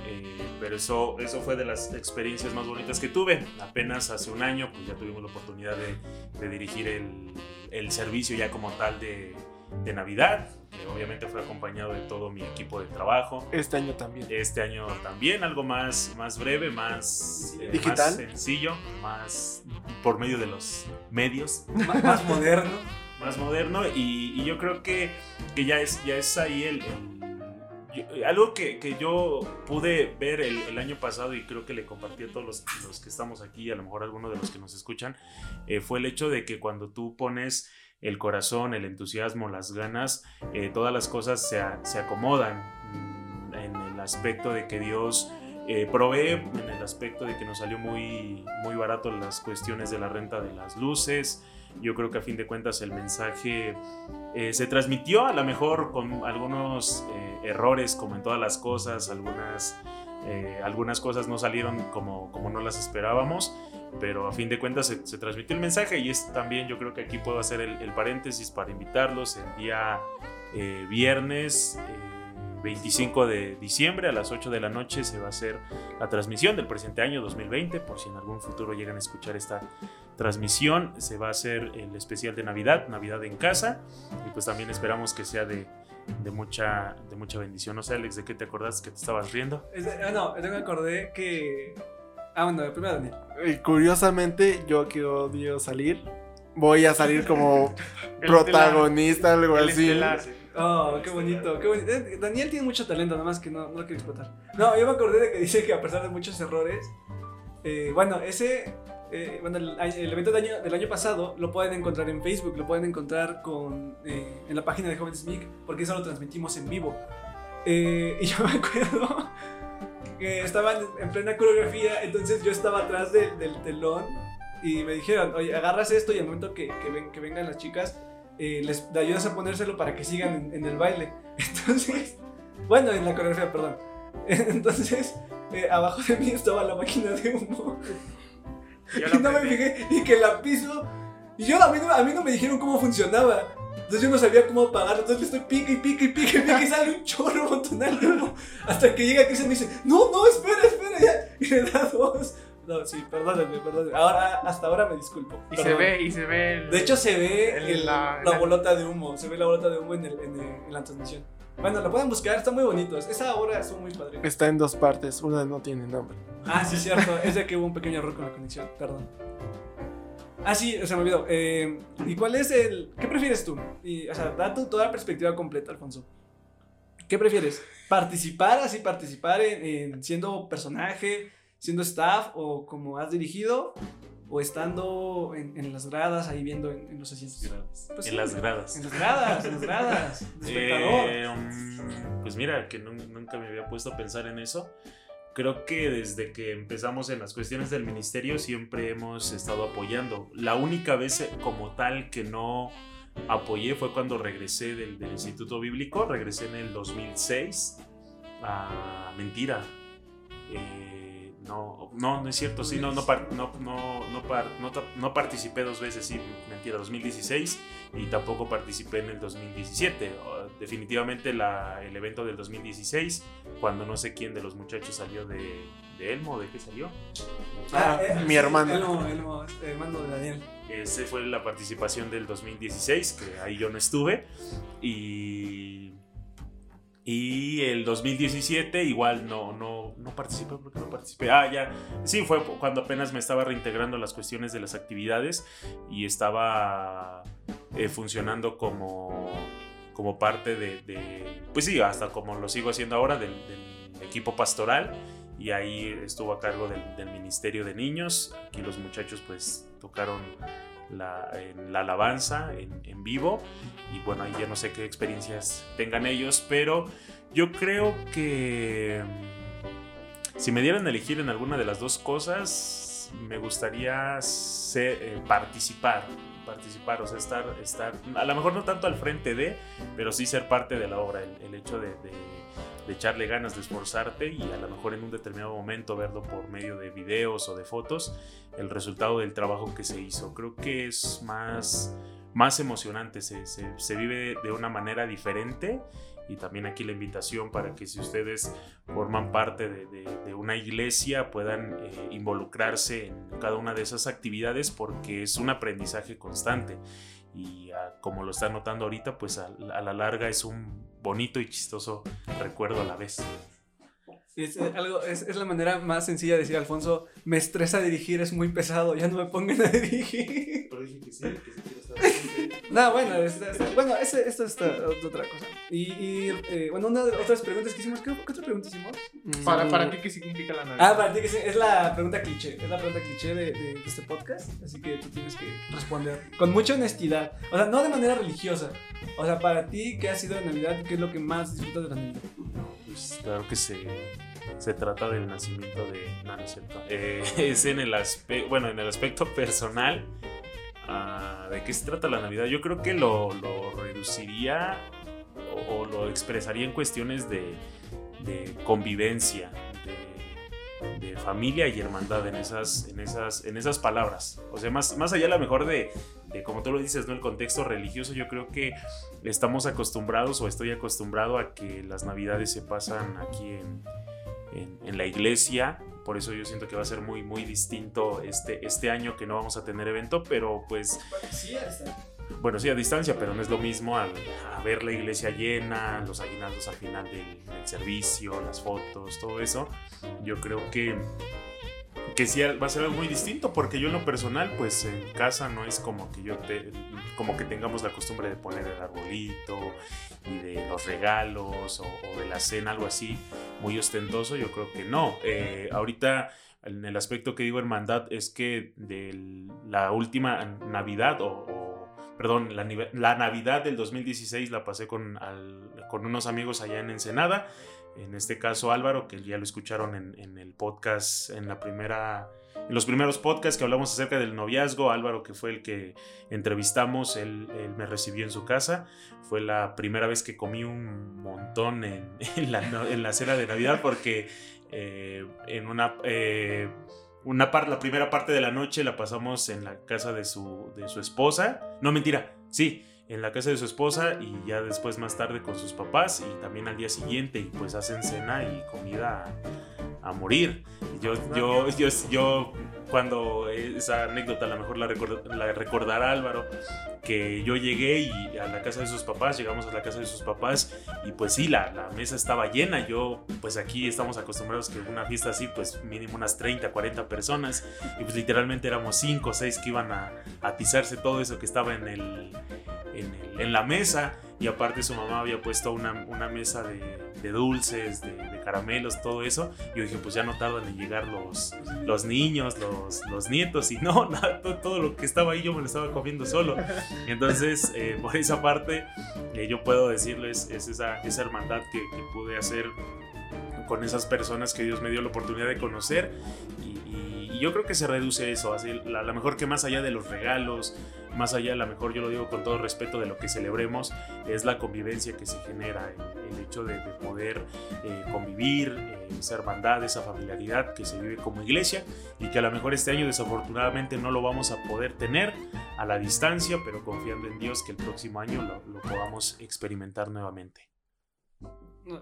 Speaker 4: Eh, pero eso, eso fue de las experiencias más bonitas que tuve. Apenas hace un año, pues ya tuvimos la oportunidad de, de dirigir el, el servicio ya como tal de, de Navidad. que obviamente fue acompañado de todo mi equipo de trabajo.
Speaker 3: Este año también.
Speaker 4: Este año también algo más, más breve, más, eh,
Speaker 3: ¿Digital?
Speaker 4: más sencillo, más por medio de los medios
Speaker 1: Más, más moderno.
Speaker 4: Más moderno y, y yo creo que, que ya, es, ya es ahí el... el- algo que, que yo pude ver el, el año pasado y creo que le compartí a todos los, los que estamos aquí, a lo mejor algunos de los que nos escuchan, eh, fue el hecho de que cuando tú pones el corazón, el entusiasmo, las ganas, eh, todas las cosas se, se acomodan en el aspecto de que Dios eh, provee en el aspecto de que nos salió muy, muy barato las cuestiones de la renta de las luces. Yo creo que a fin de cuentas el mensaje eh, se transmitió a lo mejor con algunos eh, errores como en todas las cosas, algunas, algunas cosas no salieron como, como no las esperábamos, pero a fin de cuentas se, transmitió el mensaje y es también yo creo que aquí puedo hacer el, el paréntesis para invitarlos el día viernes 25 de diciembre a las 8 de la noche se va a hacer la transmisión del presente año 2020, por si en algún futuro llegan a escuchar esta transmisión, se va a hacer el especial de Navidad, Navidad en casa, y pues también esperamos que sea de, de mucha, de mucha bendición. No sé, Alex, ¿de qué te acordás que te estabas riendo?
Speaker 1: ah, no, yo me acordé que... Ah, bueno, primero Daniel.
Speaker 3: Y curiosamente, yo que odio salir, voy a salir como protagonista, algo así.
Speaker 1: Oh, qué bonito, qué bonito. Daniel tiene mucho talento, nada más que no, no lo quiero explotar. No, yo me acordé de que dice que a pesar de muchos errores, eh, bueno, ese, eh, bueno, el, evento del año, del año pasado lo pueden encontrar en Facebook, lo pueden encontrar con, en la página de Jóvenes Mic, porque eso lo transmitimos en vivo. y yo me acuerdo que estaban en plena coreografía, entonces yo estaba atrás del telón y me dijeron, oye, agarras esto y al momento que, que, ven, que vengan las chicas, eh, les ayudas a ponérselo para que sigan en, el baile. Entonces, bueno, en la coreografía, perdón. Entonces, eh, abajo de mí estaba la máquina de humo. Y no me fijé y que la piso. Y yo a mí, no, a mí no me dijeron cómo funcionaba. Entonces yo no sabía cómo apagarlo. Entonces le estoy pique y pique y pique y pique y sale un chorro montonal de humo. Hasta que llega Cristian y me dice, no, no, espera, espera ya. Y me da dos. No, sí, perdónenme, perdónenme. Ahora, hasta ahora me disculpo.
Speaker 2: Y se ve, y se ve.
Speaker 1: de hecho, se ve la, bolota de humo. Se ve la bolota de humo en, el, en, la transmisión. Bueno, la pueden buscar, están muy bonitos. Esa obra son muy padres.
Speaker 3: Está en dos partes, una no tiene nombre.
Speaker 1: Ah, sí, cierto. es de que hubo un pequeño error con la conexión, perdón. Ah, sí, se me olvidó. Eh, ¿Y cuál es el. ¿Qué prefieres tú? Y, o sea, da tu, toda la perspectiva completa, Alfonso. ¿Qué prefieres? ¿Participar, así participar en siendo personaje? siendo staff o como has dirigido o estando en, las gradas ahí viendo en, los asientos.
Speaker 4: Pues en las gradas.
Speaker 1: En las gradas, en las gradas. Eh,
Speaker 4: um, pues mira, que nunca me había puesto a pensar en eso. Creo que desde que empezamos en las cuestiones del ministerio siempre hemos estado apoyando. La única vez como tal que no apoyé fue cuando regresé del, del Instituto Bíblico. Regresé en el 2006. Ah, mentira. Eh, no, no, no es cierto, sí, no, no, no, no, no, participé dos veces, sí, mentira, 2016 y tampoco participé en el 2017. Definitivamente la, el evento del 2016, cuando no sé quién de los muchachos salió de, de Elmo, ¿de qué salió?
Speaker 3: Ah, ah eh, mi hermano.
Speaker 1: Elmo, Elmo, este, hermano de Daniel.
Speaker 4: Ese fue la participación del 2016, que ahí yo no estuve. Y y el 2017 igual no, no, no participé porque no participé. Ah, ya. Sí, fue cuando apenas me estaba reintegrando las cuestiones de las actividades y estaba eh, funcionando como, como parte de, Pues sí, hasta como lo sigo haciendo ahora, del, equipo pastoral. Y ahí estuvo a cargo del, del Ministerio de Niños. Aquí los muchachos pues tocaron la, en la alabanza en, vivo. Y bueno, ahí ya no sé qué experiencias tengan ellos, pero yo creo que mm, si me dieran a elegir en alguna de las dos cosas, me gustaría eh, participar. Participar, o sea, estar, estar, a lo mejor no tanto al frente de, pero sí ser parte de la obra. El, hecho de echarle ganas, de esforzarte y a lo mejor en un determinado momento verlo por medio de videos o de fotos, el resultado del trabajo que se hizo. Creo que es más, más emocionante, se, se, vive de una manera diferente y también aquí la invitación para que si ustedes forman parte de, de, una iglesia puedan eh, involucrarse en cada una de esas actividades porque es un aprendizaje constante y ah, como lo está notando ahorita, pues a, la larga es un bonito y chistoso recuerdo a la vez.
Speaker 1: Es, eh, algo, es, es, la manera más sencilla de decir, Alfonso, me estresa dirigir, es muy pesado, ya no me pongan a dirigir.
Speaker 4: Pero dije que sí, que sí
Speaker 1: No, bueno, está- está- bueno, ese- esto es otra cosa. Y, y, eh, bueno, una de las otras preguntas que hicimos, ¿qué, qué otra pregunta hicimos?
Speaker 2: Para,
Speaker 3: Mm,
Speaker 2: para ti, ¿qué significa la Navidad?
Speaker 1: Ah, para ti es la pregunta cliché, es la pregunta cliché de, de este podcast, así que tú tienes que responder con mucha honestidad, o sea, no de manera religiosa, o sea, para ti, ¿qué ha sido de Navidad? ¿Qué es lo que más disfrutas de la Navidad?
Speaker 4: Pues claro que se, se trata del nacimiento de. No, no es cierto. Eh, es en el aspecto. Bueno, en el aspecto personal. ¿De qué se trata la Navidad? Yo creo que lo, reduciría o, lo expresaría en cuestiones de, convivencia, de, familia y hermandad en esas, en esas, en esas palabras. O sea, más, más allá a lo mejor de, de, como tú lo dices, ¿no? El contexto religioso, yo creo que estamos acostumbrados o estoy acostumbrado a que las navidades se pasan aquí en, en la iglesia. Por eso yo siento que va a ser muy, muy distinto este, este año que no vamos a tener evento, pero pues
Speaker 1: Sí,
Speaker 4: bueno, sí, a distancia, pero no es lo mismo al, a ver la iglesia llena, los aguinaldos al final del, del servicio, las fotos, todo eso. Yo creo que, que sí va a ser algo muy distinto, porque yo en lo personal, pues en casa no es como que yo te, como que tengamos la costumbre de poner el arbolito y de los regalos o, de la cena, algo así muy ostentoso. Yo creo que no. Eh, ahorita en el aspecto que digo hermandad es que de la última Navidad o, perdón, la, la Navidad del 2016 la pasé con, con unos amigos allá en Ensenada. En este caso Álvaro, que ya lo escucharon en el podcast, en la primera, en los primeros podcasts que hablamos acerca del noviazgo. Álvaro, que fue el que entrevistamos, él, me recibió en su casa. Fue la primera vez que comí un montón en, la, en la cena de Navidad porque eh, en una, eh, una la primera parte de la noche la pasamos en la casa de su, de su esposa. No, mentira, sí, en la casa de su esposa y ya después más tarde con sus papás y también al día siguiente y pues hacen cena y comida a, morir. Yo, yo, yo, yo, cuando esa anécdota a lo mejor la, record- la recordará Álvaro, que yo llegué y a la casa de sus papás, llegamos a la casa de sus papás y pues sí, la, la mesa estaba llena. Yo, pues aquí estamos acostumbrados que una fiesta así, pues mínimo unas 30, 40 personas y pues literalmente éramos 5 o 6 que iban a, a atizarse todo eso que estaba en, el, en, la mesa. Y aparte su mamá había puesto una, mesa de, dulces, de, caramelos, todo eso. Y yo dije, pues ya no tardan en llegar los, los niños, los, los nietos. Y no, nada, todo, lo que estaba ahí yo me lo estaba comiendo solo. Entonces, eh, por esa parte, eh, yo puedo decirles, es esa, esa hermandad que, que pude hacer con esas personas que Dios me dio la oportunidad de conocer. Y, yo creo que se reduce eso, así, la, la mejor que más allá de los regalos, más allá, a lo mejor yo lo digo con todo respeto de lo que celebremos, es la convivencia que se genera, el, el hecho de, de poder eh, convivir, eh, esa hermandad, esa familiaridad que se vive como iglesia y que a lo mejor este año desafortunadamente no lo vamos a poder tener a la distancia, pero confiando en Dios que el próximo año lo, lo podamos experimentar nuevamente.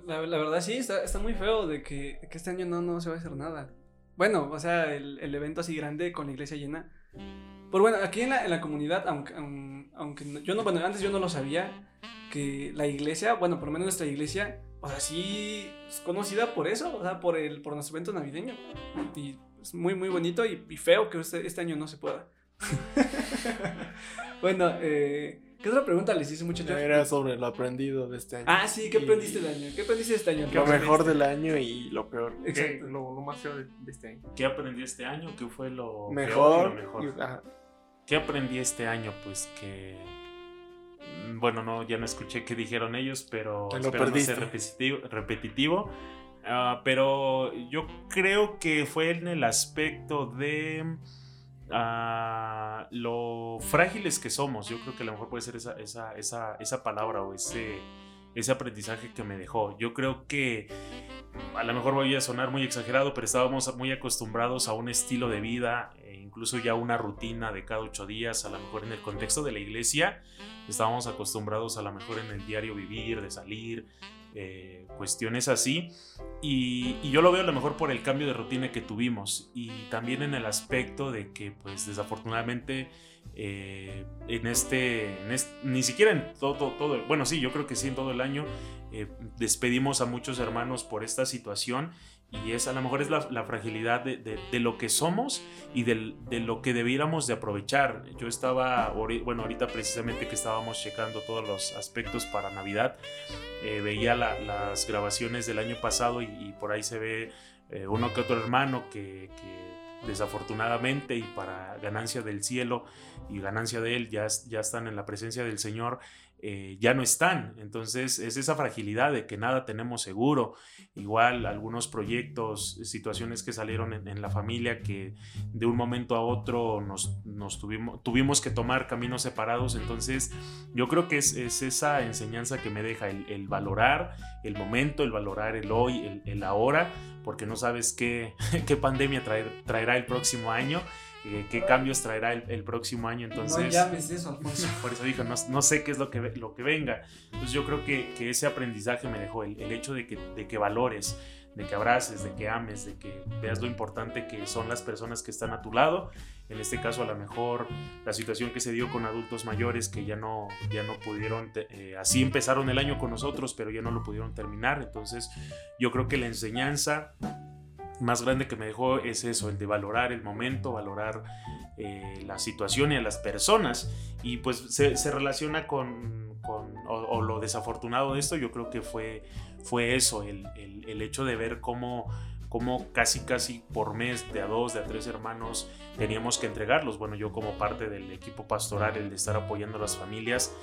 Speaker 1: La, la verdad sí, está, está muy feo de que, que este año no, no se va a hacer nada. Bueno, o sea, el, el evento así grande con la iglesia llena. Pero bueno, aquí en la, en la comunidad, aunque, aun- aunque no- yo no, bueno, antes yo no lo sabía, que la iglesia, bueno, por lo menos nuestra iglesia, o sea, sí es conocida por eso, o sea, por, el, por nuestro evento navideño. Y es muy, muy bonito y, y feo que este, este año no se pueda. bueno, eh, ¿qué otra pregunta les hice muchachos?
Speaker 3: Era sobre lo aprendido de este año.
Speaker 1: Ah, sí, ¿qué
Speaker 3: Y
Speaker 1: aprendiste del año? ¿Qué aprendiste de este año?
Speaker 3: Lo mejor del año y lo peor.
Speaker 1: Exacto.
Speaker 2: Lo, lo más feo de, de este año.
Speaker 4: ¿Qué aprendí este año? ¿Qué fue lo peor y
Speaker 3: Mejor.
Speaker 4: lo mejor?
Speaker 3: y- ajá.
Speaker 4: ¿Qué aprendí este año? Pues que. mm, Bueno, no, ya no escuché qué dijeron ellos, pero
Speaker 3: Te lo
Speaker 4: espero no
Speaker 3: perdiste.
Speaker 4: ser repetitivo. repetitivo. Ah, pero yo creo que fue en el aspecto de ah, lo frágiles que somos. Yo creo que a lo mejor puede ser esa, esa, esa, esa palabra o ese, ese aprendizaje que me dejó. Yo creo que a lo mejor voy a sonar muy exagerado, pero estábamos muy acostumbrados a un estilo de vida, e incluso ya una rutina de cada ocho días, a lo mejor en el contexto de la iglesia, estábamos acostumbrados a lo mejor en el diario vivir, de salir, eh, cuestiones así. Y, y yo lo veo a lo mejor por el cambio de rutina que tuvimos y también en el aspecto de que pues desafortunadamente eh, en, este, en este- ni siquiera en todo, bueno sí, yo creo que sí en todo el año eh, despedimos a muchos hermanos por esta situación y es a lo mejor es la, fragilidad de, lo que somos y de, de, lo que debiéramos de aprovechar. Yo estaba, bueno, ahorita precisamente que estábamos checando todos los aspectos para Navidad, eh, veía la, las grabaciones del año pasado y, por ahí se ve uno que otro hermano que, desafortunadamente y para ganancia del cielo y ganancia de él ya, ya están en la presencia del Señor eh, ya no están. Entonces es esa fragilidad de que nada tenemos seguro. Igual algunos proyectos, situaciones que salieron en, la familia que de un momento a otro nos, nos, tuvimos, tuvimos que tomar caminos separados. Entonces yo creo que es, es esa enseñanza que me deja el, valorar el momento, el valorar el hoy, el ahora, porque no sabes qué, qué pandemia traer, traerá el próximo año qué cambios traerá el, el, próximo año. Entonces,
Speaker 1: no llames eso, Alfonso.
Speaker 4: Por eso dijo, no, no, sé qué es lo que, lo que venga. Entonces yo creo que, que ese aprendizaje me dejó el, el hecho de que, de que valores, de que abraces, de que ames, de que veas lo importante que son las personas que están a tu lado. En este caso, a lo mejor la situación que se dio con adultos mayores que ya no, ya no pudieron, eh, así empezaron el año con nosotros, pero ya no lo pudieron terminar. Entonces, yo creo que la enseñanza más grande que me dejó es eso, el de valorar el momento, valorar eh, la situación y a las personas. Y pues se, se relaciona con, con o, o, lo desafortunado de esto, yo creo que fue, fue eso, el, el, el hecho de ver cómo, cómo casi casi por mes de a dos, de a tres hermanos teníamos que entregarlos. Bueno, yo como parte del equipo pastoral, el de estar apoyando a las familias,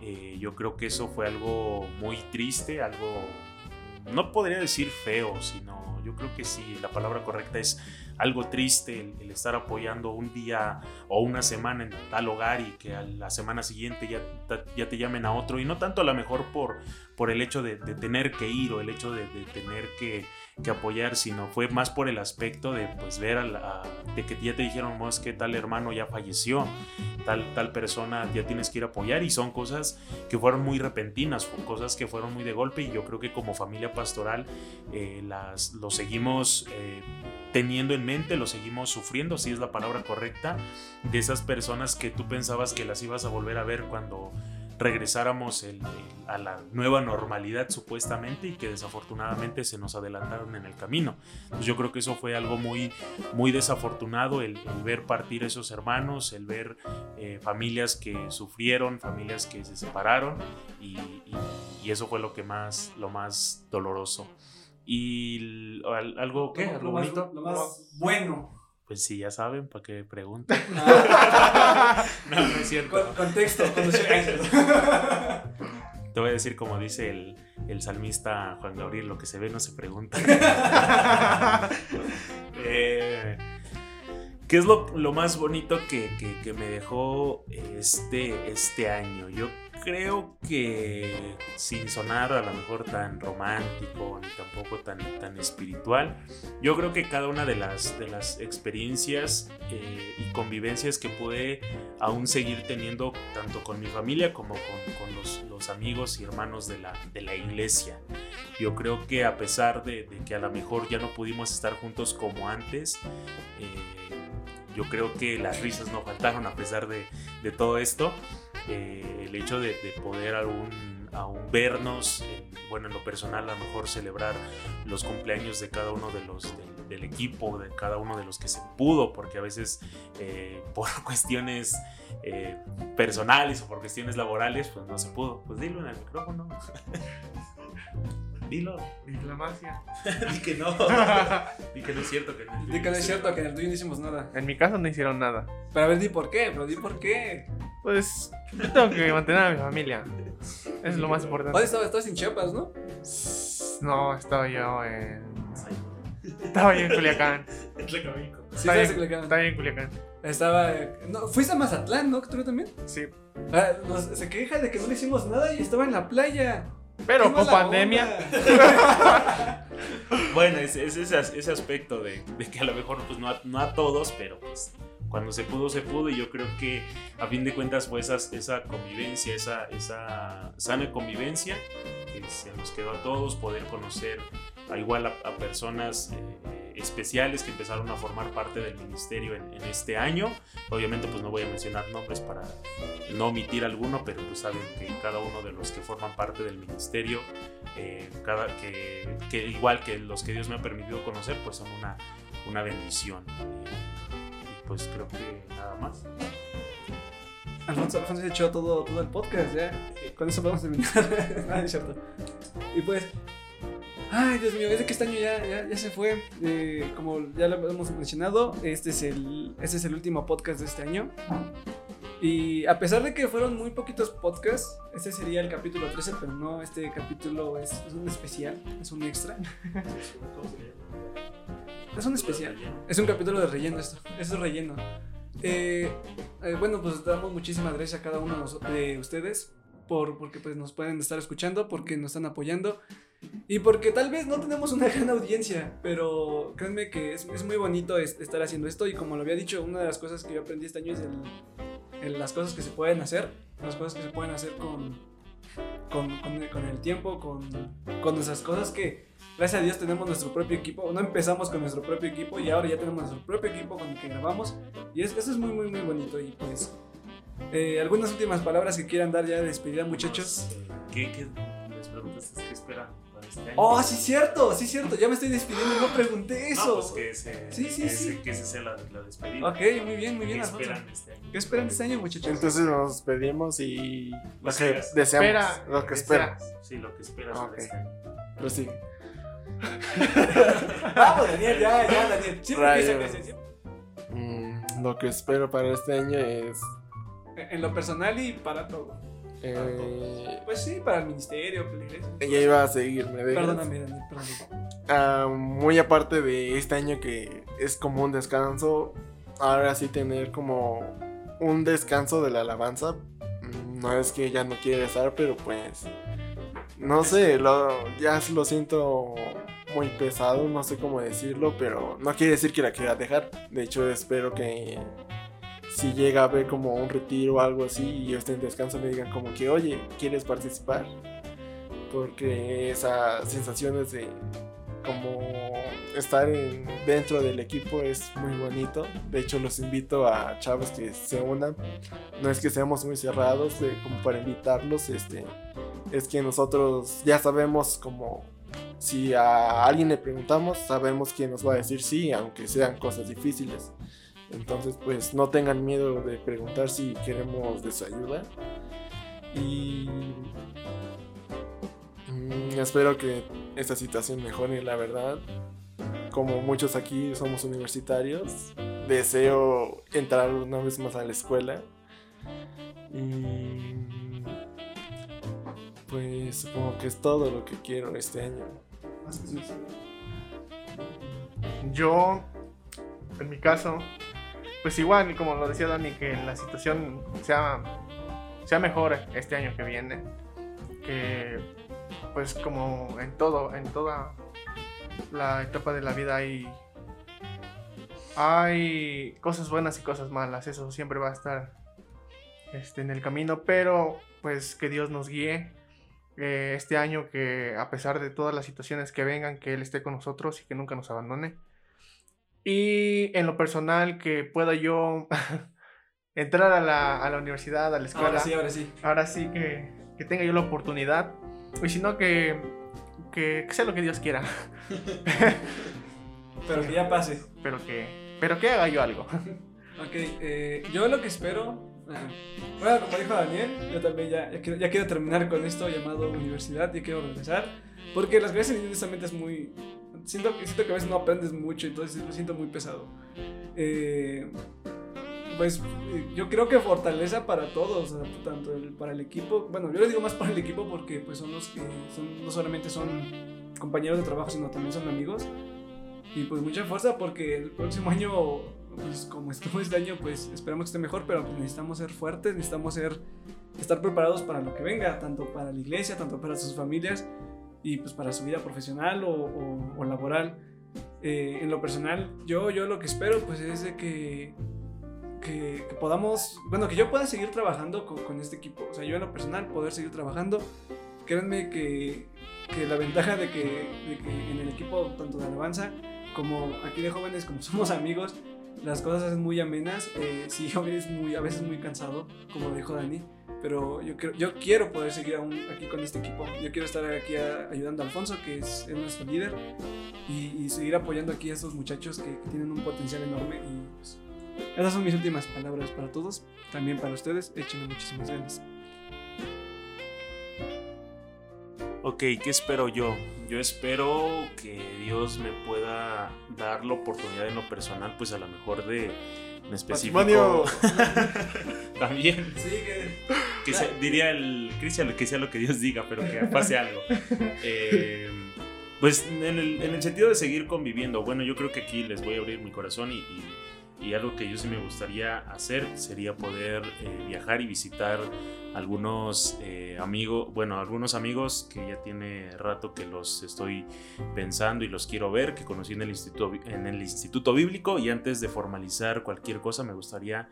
Speaker 4: eh, yo creo que eso fue algo muy triste, algo, no podría decir feo, sino yo creo que sí, la palabra correcta es algo triste el, el, estar apoyando un día o una semana en tal hogar y que a la semana siguiente ya, ya te llamen a otro y no tanto a lo mejor por, por el hecho de, de tener que ir o el hecho de, de tener que, que, apoyar, sino fue más por el aspecto de pues ver a la, de que ya te dijeron, es que tal hermano ya falleció, tal, tal persona ya tienes que ir a apoyar y son cosas que fueron muy repentinas, cosas que fueron muy de golpe y yo creo que como familia pastoral eh, las, lo seguimos eh, teniendo en mente, lo seguimos sufriendo, si es la palabra correcta, de esas personas que tú pensabas que las ibas a volver a ver cuando regresáramos el, el, a la nueva normalidad supuestamente y que desafortunadamente se nos adelantaron en el camino. Pues yo creo que eso fue algo muy, muy desafortunado, el, el ver partir esos hermanos, el ver eh, familias que sufrieron, familias que se separaron y, y, y, eso fue lo que más, lo más doloroso. Y algo, ¿qué?
Speaker 1: Lo,
Speaker 4: ¿Algo
Speaker 1: lo
Speaker 4: bonito?
Speaker 1: Más, lo más bueno.
Speaker 4: Pues sí, ya saben, ¿para qué preguntan?
Speaker 1: No,
Speaker 4: no, no es cierto.
Speaker 1: Con, contexto,
Speaker 4: Te voy a decir como dice el, el, salmista Juan Gabriel, lo que se ve no se pregunta. eh, ¿Qué es lo, lo más bonito que, que, que, me dejó este, este año? Yo creo que sin sonar a lo mejor tan romántico ni tampoco tan, tan espiritual, yo creo que cada una de las, de las experiencias eh, y convivencias que pude aún seguir teniendo tanto con mi familia como con, con los, los, amigos y hermanos de la, de la iglesia. Yo creo que a pesar de, de, que a lo mejor ya no pudimos estar juntos como antes, eh, yo creo que las risas no faltaron a pesar de, de todo esto. Eh, el hecho de, de, poder aún, aún vernos, bueno, en lo personal a lo mejor celebrar los cumpleaños de cada uno de los del equipo, de cada uno de los que se pudo, porque a veces eh, por cuestiones eh, personales o por cuestiones laborales, pues no se pudo. Pues dilo en el micrófono. Dilo.
Speaker 2: Diplomacia.
Speaker 4: Di que no. di que no es cierto. Que no,
Speaker 1: di que no es cierto, que en el tuyo no hicimos nada.
Speaker 2: En mi caso no hicieron nada.
Speaker 1: Pero a ver, di por qué, pero di por qué.
Speaker 2: Pues yo tengo que mantener a mi familia. Eso es lo más importante.
Speaker 1: ¿Dónde estabas? Estabas en Chiapas, ¿no?
Speaker 2: No, estaba yo en. Estaba yo en Culiacán.
Speaker 4: En Tlacavico.
Speaker 1: Sí,
Speaker 2: estaba,
Speaker 1: en Culiacán.
Speaker 2: Estaba en Culiacán.
Speaker 1: Estaba. No, fuiste a Mazatlán, ¿no? ¿Tú también?
Speaker 2: Sí.
Speaker 1: Ah, nos, se queja de que no le hicimos nada y estaba en la playa.
Speaker 2: Pero con pandemia.
Speaker 4: bueno, es, es ese, ese, aspecto de, de, que a lo mejor pues, no, a, no a todos, pero pues cuando se pudo, se pudo. Y yo creo que a fin de cuentas fue esa, esa convivencia, esa, esa sana convivencia que se nos quedó a todos, poder conocer a igual a, a personas. Eh, especiales que empezaron a formar parte del ministerio en, en, este año. Obviamente pues no voy a mencionar nombres para no omitir alguno, pero pues saben que cada uno de los que forman parte del ministerio, eh, cada, que, que, igual que los que Dios me ha permitido conocer, pues son una, una bendición. Y pues creo que nada más.
Speaker 1: Alfonso, Alfonso echó todo, todo el podcast, ya. Con eso podemos terminar. ah, es cierto. Y pues, ay, Dios mío, es de que este año ya, ya, ya se fue. Eh, como ya lo hemos mencionado, este es, el, este es el último podcast de este año. Y a pesar de que fueron muy poquitos podcasts, este sería el capítulo 13, pero no, este capítulo es, es un especial, es un extra. es un especial. Es un capítulo de relleno esto, es relleno. Eh, eh, bueno, pues damos muchísimas gracias a cada uno de ustedes por, porque pues nos pueden estar escuchando, porque nos están apoyando y porque tal vez no tenemos una gran audiencia, pero créanme que es, es muy bonito estar haciendo esto y como lo había dicho, una de las cosas que yo aprendí este año es el, el, las cosas que se pueden hacer, las cosas que se pueden hacer con, con, con, con el tiempo, con, con esas cosas que gracias a Dios tenemos nuestro propio equipo. No empezamos con nuestro propio equipo y ahora ya tenemos nuestro propio equipo con el que grabamos. Y es, eso es muy, muy, muy bonito. Y pues, eh, algunas últimas palabras que quieran dar ya de despedida, muchachos.
Speaker 4: ¿Qué, qué les preguntas qué esperan este año?
Speaker 1: Oh, sí, cierto, sí, cierto. Ya me estoy despidiendo y no pregunté eso.
Speaker 4: No, pues que ese,
Speaker 1: Sí, sí,
Speaker 4: que
Speaker 1: sí.
Speaker 4: ese- que ese sea la, la despedida.
Speaker 1: Ok, muy bien, muy bien,
Speaker 4: ¿Qué
Speaker 1: Alfonso.
Speaker 4: esperan este año?
Speaker 1: ¿Qué esperan este año, muchachos?
Speaker 3: Entonces nos despedimos y lo
Speaker 4: Pues
Speaker 3: que
Speaker 4: esperas.
Speaker 3: deseamos,
Speaker 2: Espera,
Speaker 3: lo que
Speaker 2: desea.
Speaker 3: esperas.
Speaker 4: Sí, lo que esperas
Speaker 3: Ok.
Speaker 4: de este año.
Speaker 3: Pero sí.
Speaker 1: Vamos, Daniel, ya, ya, Daniel. Siempre.
Speaker 3: Mm, lo que espero para este año es
Speaker 1: En lo personal y para todo.
Speaker 3: Eh,
Speaker 1: Pues sí, para el ministerio, para la iglesia.
Speaker 3: ya iba a seguir, me dejas?
Speaker 1: Perdóname, Daniel, perdóname.
Speaker 3: Ah, muy aparte de este año que es como un descanso, ahora sí tener como un descanso de la alabanza. No es que ya no quiera estar, pero pues no sé, lo, ya lo siento muy pesado, no sé cómo decirlo, pero no quiere decir que la quiera dejar. De hecho, espero que si llega a haber como un retiro o algo así y yo esté en descanso me digan como que, oye, ¿quieres participar? Porque esas sensaciones de como estar en- dentro del equipo es muy bonito. De hecho, los invito a chavos que se unan. No es que seamos muy cerrados como para invitarlos. Este, es que nosotros ya sabemos como si a alguien le preguntamos, sabemos quién nos va a decir sí, aunque sean cosas difíciles. Entonces, pues no tengan miedo de preguntar si queremos de su ayuda. Y mm, espero que esta situación mejore, la verdad. Como muchos aquí somos universitarios, deseo entrar una vez más a la escuela. Y pues supongo que es todo lo que quiero este año.
Speaker 2: Yo, en mi caso, pues igual, como lo decía Dani, que la situación sea, sea mejor este año que viene. Que, pues, como en todo, en toda la etapa de la vida hay, hay cosas buenas y cosas malas. Eso siempre va a estar este, en el camino, pero pues que Dios nos guíe eh, este año que a pesar de todas las situaciones que vengan, que Él esté con nosotros y que nunca nos abandone. Y en lo personal, que pueda yo entrar a la, a la universidad, a la escuela.
Speaker 1: Ahora sí, ahora sí.
Speaker 2: Ahora sí que, que tenga yo la oportunidad. Y si no, que, que, que sea lo que Dios quiera.
Speaker 1: Pero que ya pase.
Speaker 2: Pero que, pero que haga yo algo.
Speaker 1: Ok, eh, yo lo que espero. bueno, como dijo Daniel, yo también ya, ya, quiero, ya quiero terminar con esto llamado universidad, ya quiero regresar. Porque las clases honestamente es muy. Siento, siento que a veces no aprendes mucho, entonces lo siento muy pesado. Eh, pues eh, yo creo que fortaleza para todos, tanto el- para el equipo. Bueno, yo le digo más para el equipo porque pues son los que son, no solamente son compañeros de trabajo, sino también son amigos. Y pues mucha fuerza porque el próximo año, pues como estuvo este año, pues esperamos que esté mejor, pero pues, necesitamos ser fuertes, necesitamos ser, estar preparados para lo que venga, tanto para la iglesia, tanto para sus familias y pues para su vida profesional o, o- o laboral. Eh, en lo personal, yo, yo lo que espero pues es de que, que, que podamos, bueno, que yo pueda seguir trabajando con, con este equipo, o sea, yo en lo personal poder seguir trabajando. Créanme que, que la ventaja de que, de que en el equipo, tanto de alabanza como aquí de jóvenes, como somos amigos, las cosas hacen muy amenas. Eh, sí, veces muy, a veces muy cansado, como dijo Dani. Pero yo, creo, yo quiero poder seguir aún aquí con este equipo. Yo quiero estar aquí ayudando a Alfonso, que es, es nuestro líder, y, seguir apoyando aquí a estos muchachos que, que tienen un potencial enorme. Y pues, esas son mis últimas palabras para todos. También para ustedes, échenle muchísimas ganas.
Speaker 4: Ok, ¿qué espero yo? Yo espero que Dios me pueda dar la oportunidad en lo personal, pues a lo mejor de en específico.
Speaker 3: Matrimonio.
Speaker 4: También.
Speaker 1: Sí, que
Speaker 4: Que sea- diría el Cristian que sea lo que Dios diga, pero que pase algo. Eh, pues en el, en el sentido de seguir conviviendo, bueno, yo creo que aquí les voy a abrir mi corazón y, y- y algo que yo sí me gustaría hacer sería poder eh, viajar y visitar algunos eh, amigos, bueno, algunos amigos que ya tiene rato que los estoy pensando y los quiero ver, que conocí en el instituto, en el instituto bíblico y antes de formalizar cualquier cosa me gustaría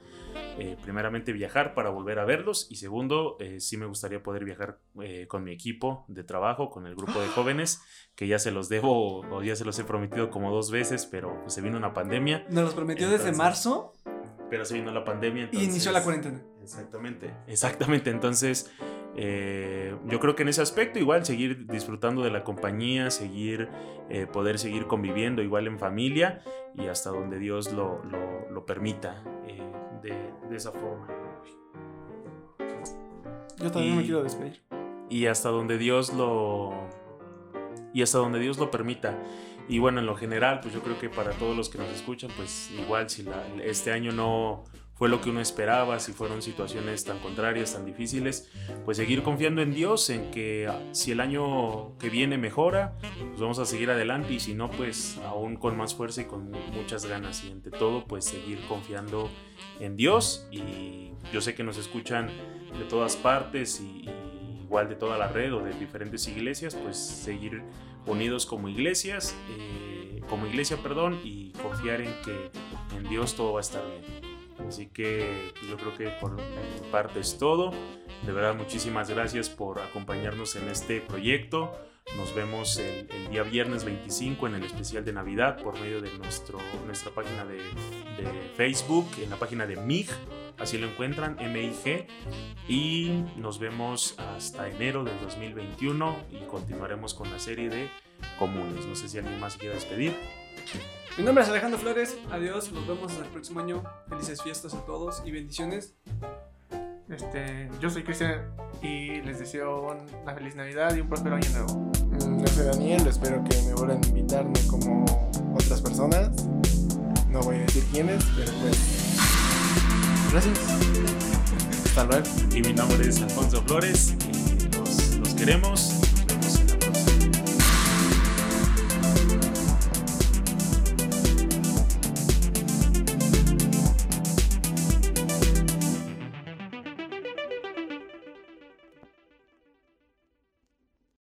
Speaker 4: eh, primeramente viajar para volver a verlos y segundo, eh, sí me gustaría poder viajar eh, con mi equipo de trabajo, con el grupo de jóvenes, que ya se los debo o ya se los he prometido como dos veces, pero pues, se vino una pandemia,
Speaker 1: nos los prometió desde marzo
Speaker 4: pero se vino la pandemia.
Speaker 1: y inició la cuarentena.
Speaker 4: Exactamente, exactamente. Entonces, eh, yo creo que en ese aspecto igual seguir disfrutando de la compañía, seguir, eh, poder seguir conviviendo igual en familia y hasta donde Dios lo, lo- lo permita eh, de, de esa forma.
Speaker 3: Yo también me
Speaker 4: Y-
Speaker 3: quiero despedir.
Speaker 4: y hasta donde Dios lo y hasta donde Dios lo permita y bueno en lo general pues yo creo que para todos los que nos escuchan pues igual si la- este año no fue lo que uno esperaba si fueron situaciones tan contrarias tan difíciles pues seguir confiando en Dios en que ah, si el año que viene mejora pues vamos a seguir adelante y si no pues aún con más fuerza y con mu- muchas ganas y ante todo pues seguir confiando en Dios y yo sé que nos escuchan de todas partes y, y igual de toda la red o de diferentes iglesias, pues seguir unidos como iglesias, eh, como iglesia, perdón, y confiar en que en Dios todo va a estar bien. Así que pues, yo creo que por mi parte es todo. De verdad, muchísimas gracias por acompañarnos en este proyecto. Nos vemos el, día viernes 25 en el especial de Navidad por medio de nuestro, nuestra página de, de Facebook, en la página de MIG, así lo encuentran, MIG. Y nos vemos hasta enero del 2021 y continuaremos con la serie de comunes. No sé si alguien más quiere despedir.
Speaker 1: Mi nombre es Alejandro Flores. Adiós. Nos vemos hasta el próximo año. Felices fiestas a todos y bendiciones.
Speaker 2: Este, yo soy Cristian y les deseo una feliz Navidad y un próspero año nuevo.
Speaker 3: Mm, Yo soy Daniel, espero que me vuelvan a invitarme como otras personas. No voy a decir quiénes, pero pues. Gracias. Hasta luego.
Speaker 4: Y mi nombre es Alfonso Flores y los, los queremos